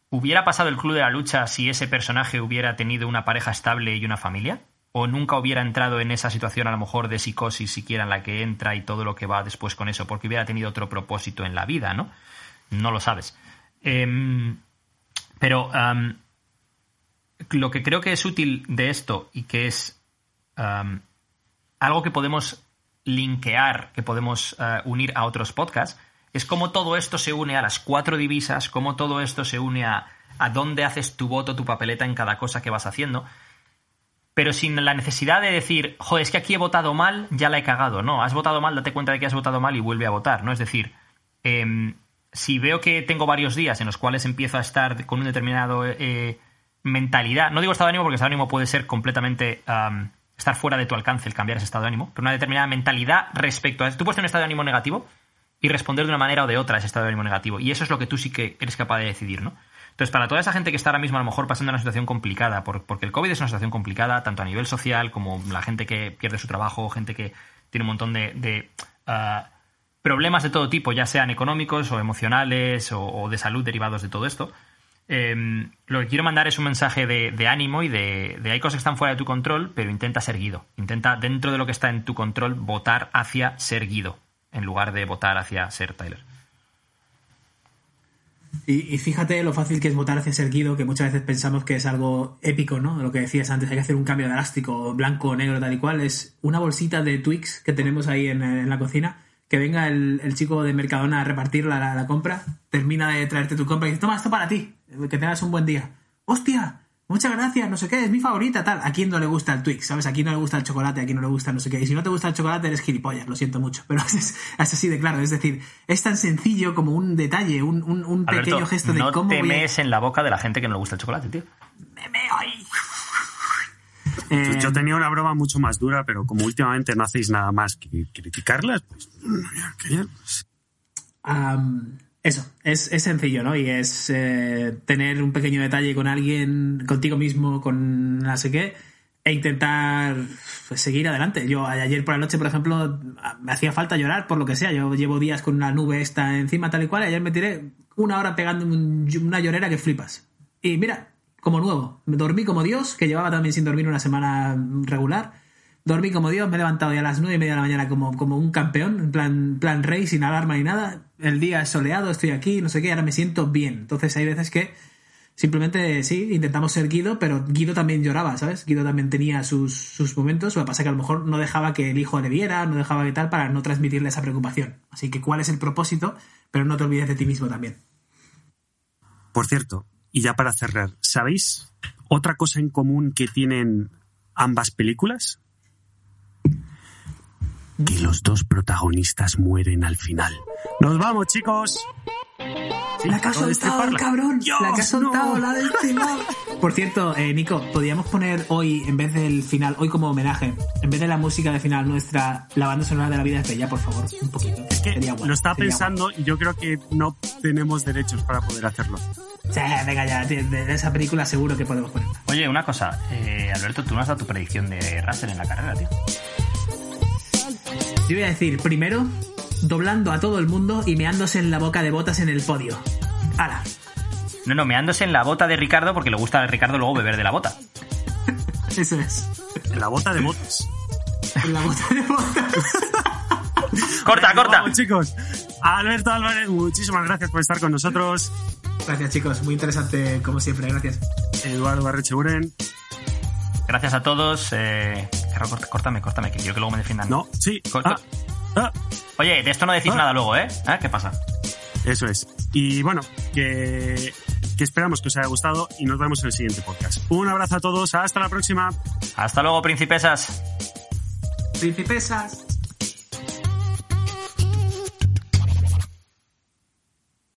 ¿hubiera pasado el Club de la Lucha si ese personaje hubiera tenido una pareja estable y una familia? ¿O nunca hubiera entrado en esa situación a lo mejor de psicosis siquiera en la que entra y todo lo que va después con eso? Porque hubiera tenido otro propósito en la vida, ¿no? No lo sabes. Em, pero lo que creo que es útil de esto y que es am, algo que podemos linkear, que podemos eh, unir a otros podcasts, es cómo todo esto se une a las cuatro divisas, cómo todo esto se une a, a dónde haces tu voto, tu papeleta en cada cosa que vas haciendo, pero sin la necesidad de decir, joder, es que aquí he votado mal, ya la he cagado. No, has votado mal, date cuenta de que has votado mal y vuelve a votar, ¿no? Es decir, em, si veo que tengo varios días en los cuales empiezo a estar con un determinado eh, mentalidad, no digo estado de ánimo porque estado de ánimo puede ser completamente am, estar fuera de tu alcance el cambiar ese estado de ánimo, pero una determinada mentalidad respecto a eso. Tú puedes tener un estado de ánimo negativo y responder de una manera o de otra a ese estado de ánimo negativo. Y eso es lo que tú sí que eres capaz de decidir, ¿no? Entonces, para toda esa gente que está ahora mismo a lo mejor pasando una situación complicada, porque el COVID es una situación complicada, tanto a nivel social como la gente que pierde su trabajo, gente que tiene un montón de, ah, problemas de todo tipo, ya sean económicos o emocionales o, de salud derivados de todo esto. Em, lo que quiero mandar es un mensaje de, ánimo y de, de, hay cosas que están fuera de tu control, pero intenta ser guido. Intenta, dentro de lo que está en tu control, votar hacia ser guido, en lugar de votar hacia ser Tyler. Y, fíjate lo fácil que es votar hacia ser Guido, que muchas veces pensamos que es algo épico, ¿no? Lo que decías antes, hay que hacer un cambio drástico, blanco, negro, tal y cual. Es una bolsita de Twix que tenemos ahí en, la cocina, que venga el, chico de Mercadona a repartir la, la, compra, termina de traerte tu compra y dice, toma esto para ti, que tengas un buen día. ¡Hostia! Muchas gracias, no sé qué, es mi favorita, tal. ¿A quién no le gusta el Twix? ¿Sabes? A quién no le gusta el chocolate, a quién no le gusta no sé qué. Y si no te gusta el chocolate, eres gilipollas, lo siento mucho. Pero es, así de claro. Es decir, es tan sencillo como un detalle, un, un, pequeño gesto de no cómo. No te mees en la boca de la gente que no le gusta el chocolate, tío. Me meo ahí. Yo, tenía una broma mucho más dura, pero como últimamente no hacéis nada más que criticarlas, pues. Eso, es, sencillo, ¿no? Y es eh, tener un pequeño detalle con alguien, contigo mismo, con no sé qué, e intentar pues, seguir adelante. Yo ayer por la noche, por ejemplo, me hacía falta llorar por lo que sea. Yo llevo días con una nube esta encima, tal y cual, y ayer me tiré una hora pegando una llorera que flipas. Y mira, como nuevo, dormí como Dios, que llevaba también sin dormir una semana regular dormí como Dios, me he levantado ya a las nueve y media de la mañana como, como un campeón, en plan, plan rey, sin alarma ni nada. El día es soleado, estoy aquí, no sé qué, ahora me siento bien. Entonces hay veces que simplemente sí, intentamos ser Guido, pero Guido también lloraba, ¿sabes? Guido también tenía sus, sus momentos, lo que pasa es que a lo mejor no dejaba que el hijo le viera, no dejaba que tal, para no transmitirle esa preocupación. Así que cuál es el propósito, pero no te olvides de ti mismo también. Por cierto, y ya para cerrar, ¿sabéis otra cosa en común que tienen ambas películas? Que los dos protagonistas mueren al final. ¡Nos vamos, chicos! la que ha soltado el cabrón. la que ha soltado, la del final. Por cierto, eh, Nico, podríamos poner hoy, en vez del final, hoy como homenaje, en vez de la música de final nuestra, la banda sonora de la vida es bella, por favor, un poquito. Es que lo estaba pensando y yo creo que no tenemos derechos para poder hacerlo. Sí, venga ya, de, esa película seguro que podemos poner. Oye, una cosa, eh, Alberto, tú no has dado tu predicción de Russell en la carrera, tío. Yo voy a decir, primero, doblando a todo el mundo y meándose en la boca de botas en el podio. ¡Hala! No, no, meándose en la bota de Ricardo porque le gusta a Ricardo luego beber de la bota. Eso es. En la bota de botas. En la bota de botas. corta, corta. Vamos, chicos. Alberto Álvarez, muchísimas gracias por estar con nosotros. Gracias, chicos. Muy interesante, como siempre. Gracias. Eduardo Barrecheburen. Gracias a todos. Eh, córtame, córtame, que yo que luego me defiendan. No, sí. Ah, ah. Oye, de esto no decís ah. nada luego, ¿eh? ¿qué pasa? Eso es. Y bueno, que, que esperamos que os haya gustado y nos vemos en el siguiente podcast. Un abrazo a todos, hasta la próxima. Hasta luego, principesas. Principesas.